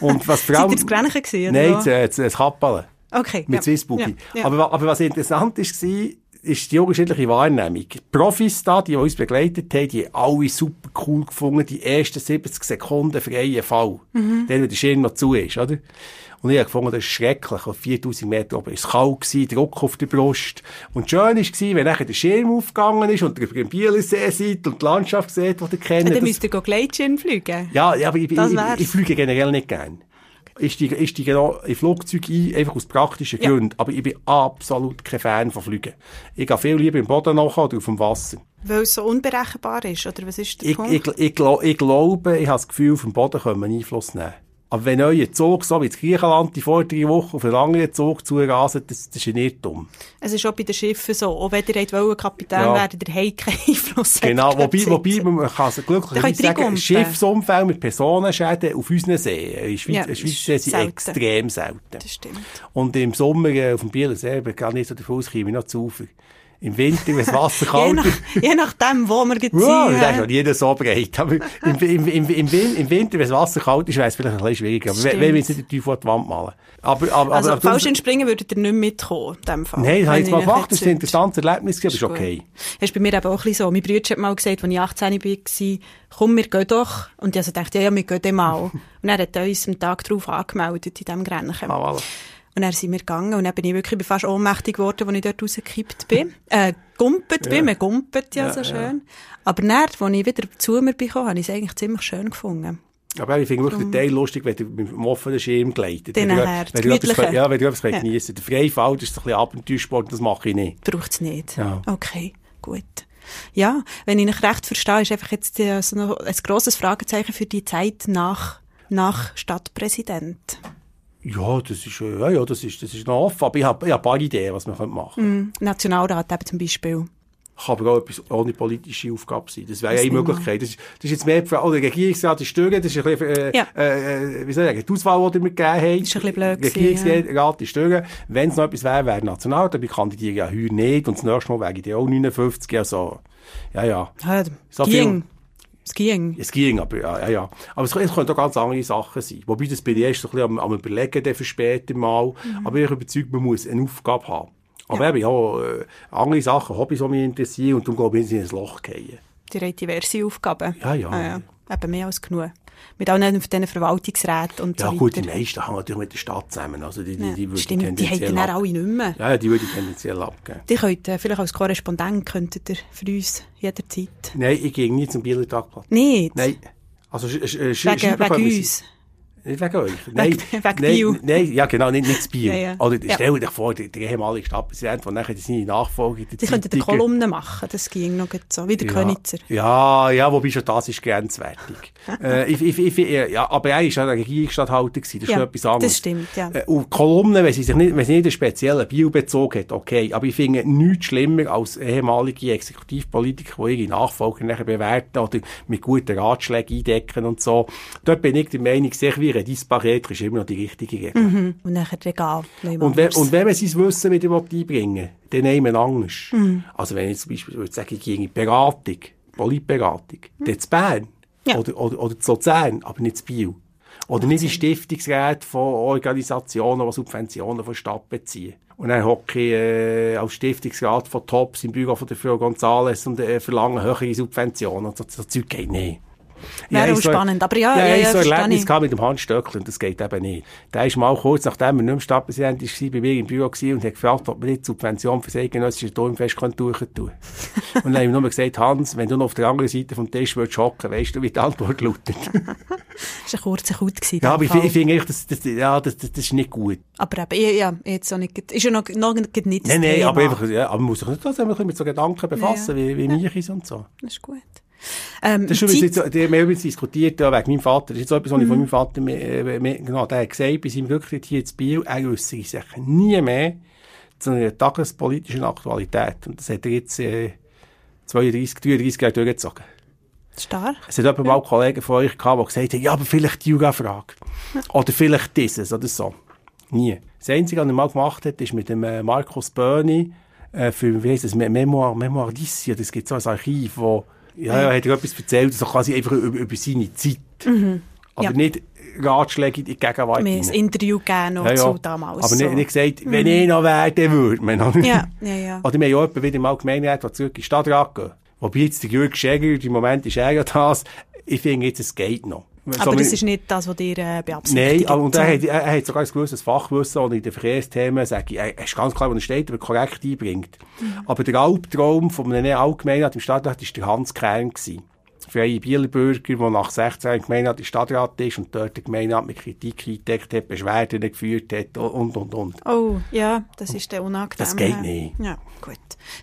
Und was vor allem... Seid ihr gewesen, Nein, das, das, das Kappeln. Okay. Mit ja. Swissboogie. Ja, ja. Aber, aber was interessant ist, war, ist die unterschiedliche Wahrnehmung. Die Profis da, die uns begleitet haben, die haben alle super cool gefunden, die ersten 70 Sekunden freien Fall. Mhm. Dann, wenn der Schirm noch zu ist, oder? Und ich habe gefunden, das ist schrecklich. Auf 4000 Meter oben war es kalt, gewesen, Druck auf der Brust. Und schön war, wenn nachher der Schirm aufgegangen ist und ihr über den Bielersee seid und die Landschaft seht, die ihr kennt. Ja, dann müsst ihr Gleitschirm fliegen. Ja, ja aber ich, ich, ich, ich, fliege generell nicht gern ich steige, ich steige genau in Flugzeug ein, einfach aus praktischen ja. Gründen. Aber ich bin absolut kein Fan von Fliegen. Ich gehe viel lieber im Boden nachher oder auf dem Wasser. Weil es so unberechenbar ist, oder was ist der ich, Punkt? Ich, ich, ich, ich glaube, ich habe das Gefühl, auf dem Boden können wir Einfluss nehmen. Aber wenn euer Zug, so wie in Griechenland die vor drei Wochen auf einen anderen Zug zurasen, das, das ist ein Irrtum. Es ist auch bei den Schiffen so. Auch wenn ihr wollt, Kapitän ja. werden, der hat keinen Einfluss. Genau, wobei, wobei man kann es glücklich sagen, Schiffsunfälle mit Personenschäden auf unseren Seen, in Schweiz, ja, Schweiz sind extrem selten. Das stimmt. Und im Sommer äh, auf dem Bieler See, gar nicht so davon aus, käme ich noch zu Ufer. Im Winter, wenn das Wasser kalt je, nach, je nachdem, wo wir jetzt wow, sind. Das ist ja jeder so breit. Aber im, im, im, im, Winter, wenn das Wasser kalt ist, wäre es vielleicht ein bisschen schwieriger. Aber wenn wir jetzt nicht den Teufel an die Wand malen. Aber, aber, also, aber, falsch springen würdet ihr nicht mitkommen, in dem Fall. Nein, das habe ich jetzt mal gemacht. Das ist ein interessantes Erlebnis, aber ist okay. Das ist bei mir eben auch ein bisschen so. Mein Bruder hat mal gesagt, als ich 18 war, komm, wir gehen doch. Und ich also dachte, ja, ja, wir gehen dann mal. und er hat uns am Tag darauf angemeldet, in diesem Rennen. Ah, voilà. Und dann sind wir gegangen und dann bin ich wirklich fast ohnmächtig geworden, als ich dort rausgekippt bin. äh, gumpet ja. bin, man gumpet ja, ja so schön. Ja. Aber dann, als ich wieder zu mir bin, habe ich es eigentlich ziemlich schön gefunden. Aber ich finde wirklich den Teil lustig, wenn du mit dem offenen Schirm gleitet. Den wenn, du, wenn, du etwas, ja, wenn du etwas ja. geniessen Der Freifall ist ein bisschen Abenteuersport, das mache ich nicht. Braucht es nicht? Ja. Okay, gut. Ja, wenn ich nicht recht verstehe, ist einfach jetzt also noch ein grosses Fragezeichen für die Zeit nach, nach Stadtpräsident. Ja, das ist, äh, ja, ja, das ist, das ist noch offen. Aber ich habe, ich habe ein paar Ideen, was man machen könnte. Mm, Nationalrat eben zum Beispiel. Kann aber auch etwas ohne politische Aufgabe sein. Das wäre ja eine Möglichkeit. Das ist, das ist jetzt mehr die Frage, oder Regierungsrat ist stören, das ist ein bisschen, äh, ja. äh, wie soll ich sagen, die Auswahl, die wir gegeben haben. Das ist ein bisschen blöd Regierungsrat ist stören. Wenn es noch etwas wäre, wäre Nationalrat, aber ich kandidiere ja heuer nicht und das nächste Mal wäre ich auch 59, also, ja, ja. ja so viel, es ging. Es ging, aber ja, ja, ja. Aber es, es können auch ganz andere Sachen sein. Wobei das bin ich erst so ein bisschen am, am überlegen für später mal. Mhm. Aber ich bin überzeugt, man muss eine Aufgabe haben. Aber ja. eben, ja, äh, andere Sachen, Hobbys, die mich interessieren und darum glaube ich, in ein Loch gehen. Die haben diverse Aufgaben. Ja, ja. Ah, ja. Eben mehr als genug. Mit allen diesen Verwaltungsräten und ja, so Ja gut, die meisten haben natürlich mit der Stadt zusammen. Also die, die, ja, die, die Stimmt, die hätten dann alle nicht mehr. Ja, die würde ich tendenziell abgeben. Die könnt, äh, vielleicht als Korrespondent könntet ihr für uns jederzeit... Nein, ich gehe nie zum Bieler Tagblatt. Nicht? Nein. Also, sch, sch, wegen, wegen uns? Nicht wegen euch. Nein, wegen, nein, Bio. Nein, ja genau, nicht, nicht das Bio. Ja, ja. Oder ja. stell dir vor, der, der ehemalige Stadtpräsident, der nachher seine Nachfolger... Sie könnten eine Kolumne machen, das ging noch so, wie der ja. Könitzer. Ja, ja, wobei schon das ist grenzwertig. äh, ich, ich, ich, ja, aber er war ja ein Regierungsstatthalter, das ist ja, etwas anderes. das stimmt, ja. Äh, und Kolumne, wenn sie sich nicht, wenn sie nicht einen speziellen Biobezug hat, okay, aber ich finde nichts schlimmer als ehemalige Exekutivpolitiker, die ihre Nachfolger nachher bewerten oder mit guten Ratschlägen eindecken und so. Dort bin ich der Meinung, sehr wie ein Dispareter ist immer noch die richtige Regel. Mhm. Und nachher egal. Und wenn, und wenn man sein Wissen wieder einbringen will, dann nehmen wir anders. Mhm. Also wenn ich zum Beispiel würde sagen, ich gehe in Beratung, Politberatung, mhm. dann zu Bern ja. oder, oder, oder zu Luzern, aber nicht zu Biel. Oder nicht in Stiftungsräte von Organisationen, die Subventionen von Stadt beziehen. Und dann hocke ich äh, als Stiftungsrat von TOPS im Büro von der Frau Gonzales und äh, verlange höhere Subventionen. Und so, so Zeug geht nicht. Wäre auch so, spannend, aber ja, ja, ja, ja so ein Erlebnis mit dem Hans Stöckl und das geht eben nicht. Der ist mal kurz nachdem er nicht mehr Stadtpräsident war, bei mir im Büro und hat gefragt, ob man nicht Subvention für das eidgenössische Turmfest durchführen kann. und dann habe ich nur gesagt, Hans, wenn du noch auf der anderen Seite vom Tisch würdest hocken, weißt du, wie die Antwort lautet. das war ein kurzer Kut. Ja, aber ich, ich finde das, das, ja, das, das, das ist nicht gut. Aber eben, ja, jetzt auch nicht, ist ja noch, noch nicht Nein, nein, aber einfach, ja, aber man muss sich nicht so mit so Gedanken befassen, ja. wie, wie mich ist und so. Das ist gut. Ähm, das ist schon, jetzt, wir haben übrigens diskutiert, ja, wegen meinem Vater. Das ist jetzt so etwas, was ich von mhm. meinem Vater, mehr, mehr, genau, der hat gesagt, bei seinem Rücktritt hier in Biel, er wüsste sich nie mehr zu einer tagespolitischen Aktualität. Und das hat er jetzt, äh, 32, 33 Jahre durchgezogen. Stark. Es hat ja. mal Kollegen von euch gehabt, die gesagt haben, ja, aber vielleicht die Yoga-Frage. Oder vielleicht dieses oder so. Nie. Das Einzige, was er mal gemacht hat, ist mit dem äh, Markus Böhni, äh, für, wie heisst das, Memoir, Memoir d'Issi, das gibt so ein Archiv, wo ja, ja, hat er etwas erzählt, so quasi einfach über, über seine Zeit. Mhm. Aber ja. nicht Ratschläge in die Gegenwart. Mir ein Interview gegeben noch ja, ja. zu damals. Aber so. nicht, nicht gesagt, wenn mhm. ich noch wäre, dann würde man. ja, ja, ja. Oder wir haben ja wieder mal gemeint, der zurück in die Stadtrat gehen. Wobei jetzt der Jürg Schäger, im Moment ist er ja das. Ich finde jetzt, es geht noch. Aber so, das ist nicht das, was dir äh, beabsichtigt. Nein, und er hat, er hat sogar ein gewisses Fachwissen, und in den Verkehrsthemen sage ich, er ist ganz klar, was er steht, aber korrekt einbringt. Mhm. Aber der Albtraum von einem Allgemeinrat im Stadtrat war der Hans Kern. Gewesen. Freie Bieler der nach 16 Jahren Gemeinderat im Stadtrat ist und dort die Gemeinderat mit Kritik eingedeckt hat, Beschwerden geführt hat und, und, und. Oh, ja, das ist der unangenehm. Das geht nicht. Ja, gut.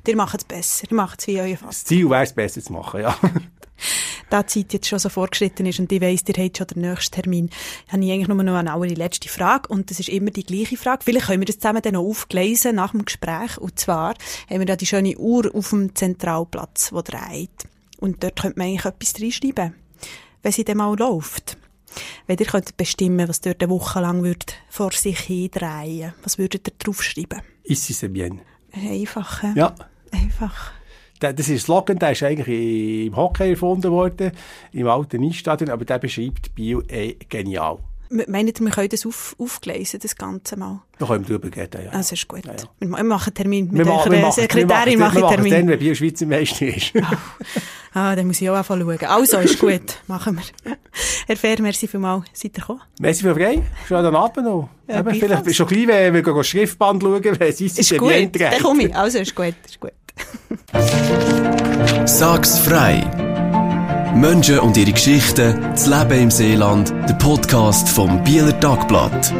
Ihr macht es besser. Ihr macht es wie euer Vater. Das Ziel wäre es besser zu machen, ja. da die Zeit jetzt schon so vorgeschritten ist und ich weiss, ihr habt schon den nächsten Termin, habe ich eigentlich nur noch eine letzte Frage und das ist immer die gleiche Frage. Vielleicht können wir das zusammen dann noch aufgleisen nach dem Gespräch und zwar haben wir da die schöne Uhr auf dem Zentralplatz, die dreht und dort könnte man eigentlich etwas reinschreiben, wenn sie dann mal läuft. Wenn ihr könnt bestimmen, was dort eine Woche lang würd vor sich hin drehen, was würdet ihr draufschreiben? Ist sie bien? Einfach. Ja. einfach. Das ist ein Slogan, der ist eigentlich im Hockey erfunden worden, im alten Eisstadion, aber der beschreibt Bio eh genial. Meint ihr, wir können das auf, aufgleisen, das Ganze mal? Da können wir drüber reden, ja. Also ist gut. Ja, ja. Wir machen Termin mit wir der Sekretärin. Wir machen, wir machen dann, wenn Bio Schweizer Meister ist. oh. Ah, dann muss ich auch einfach schauen. Also, ist gut. machen wir. Herr Fair, merci vielmals. Seid ihr gekommen? Merci für frei. Schönen Abend noch. Ja, Eben, vielleicht du schon klein, wenn wir das Schriftband schauen, wenn sie ist Ist gut, dann komme ich. Also, ist gut, ist gut. Sag's frei. Menschen und ihre Geschichten, das Leben im Seeland, der Podcast vom Bieler Tagblatt.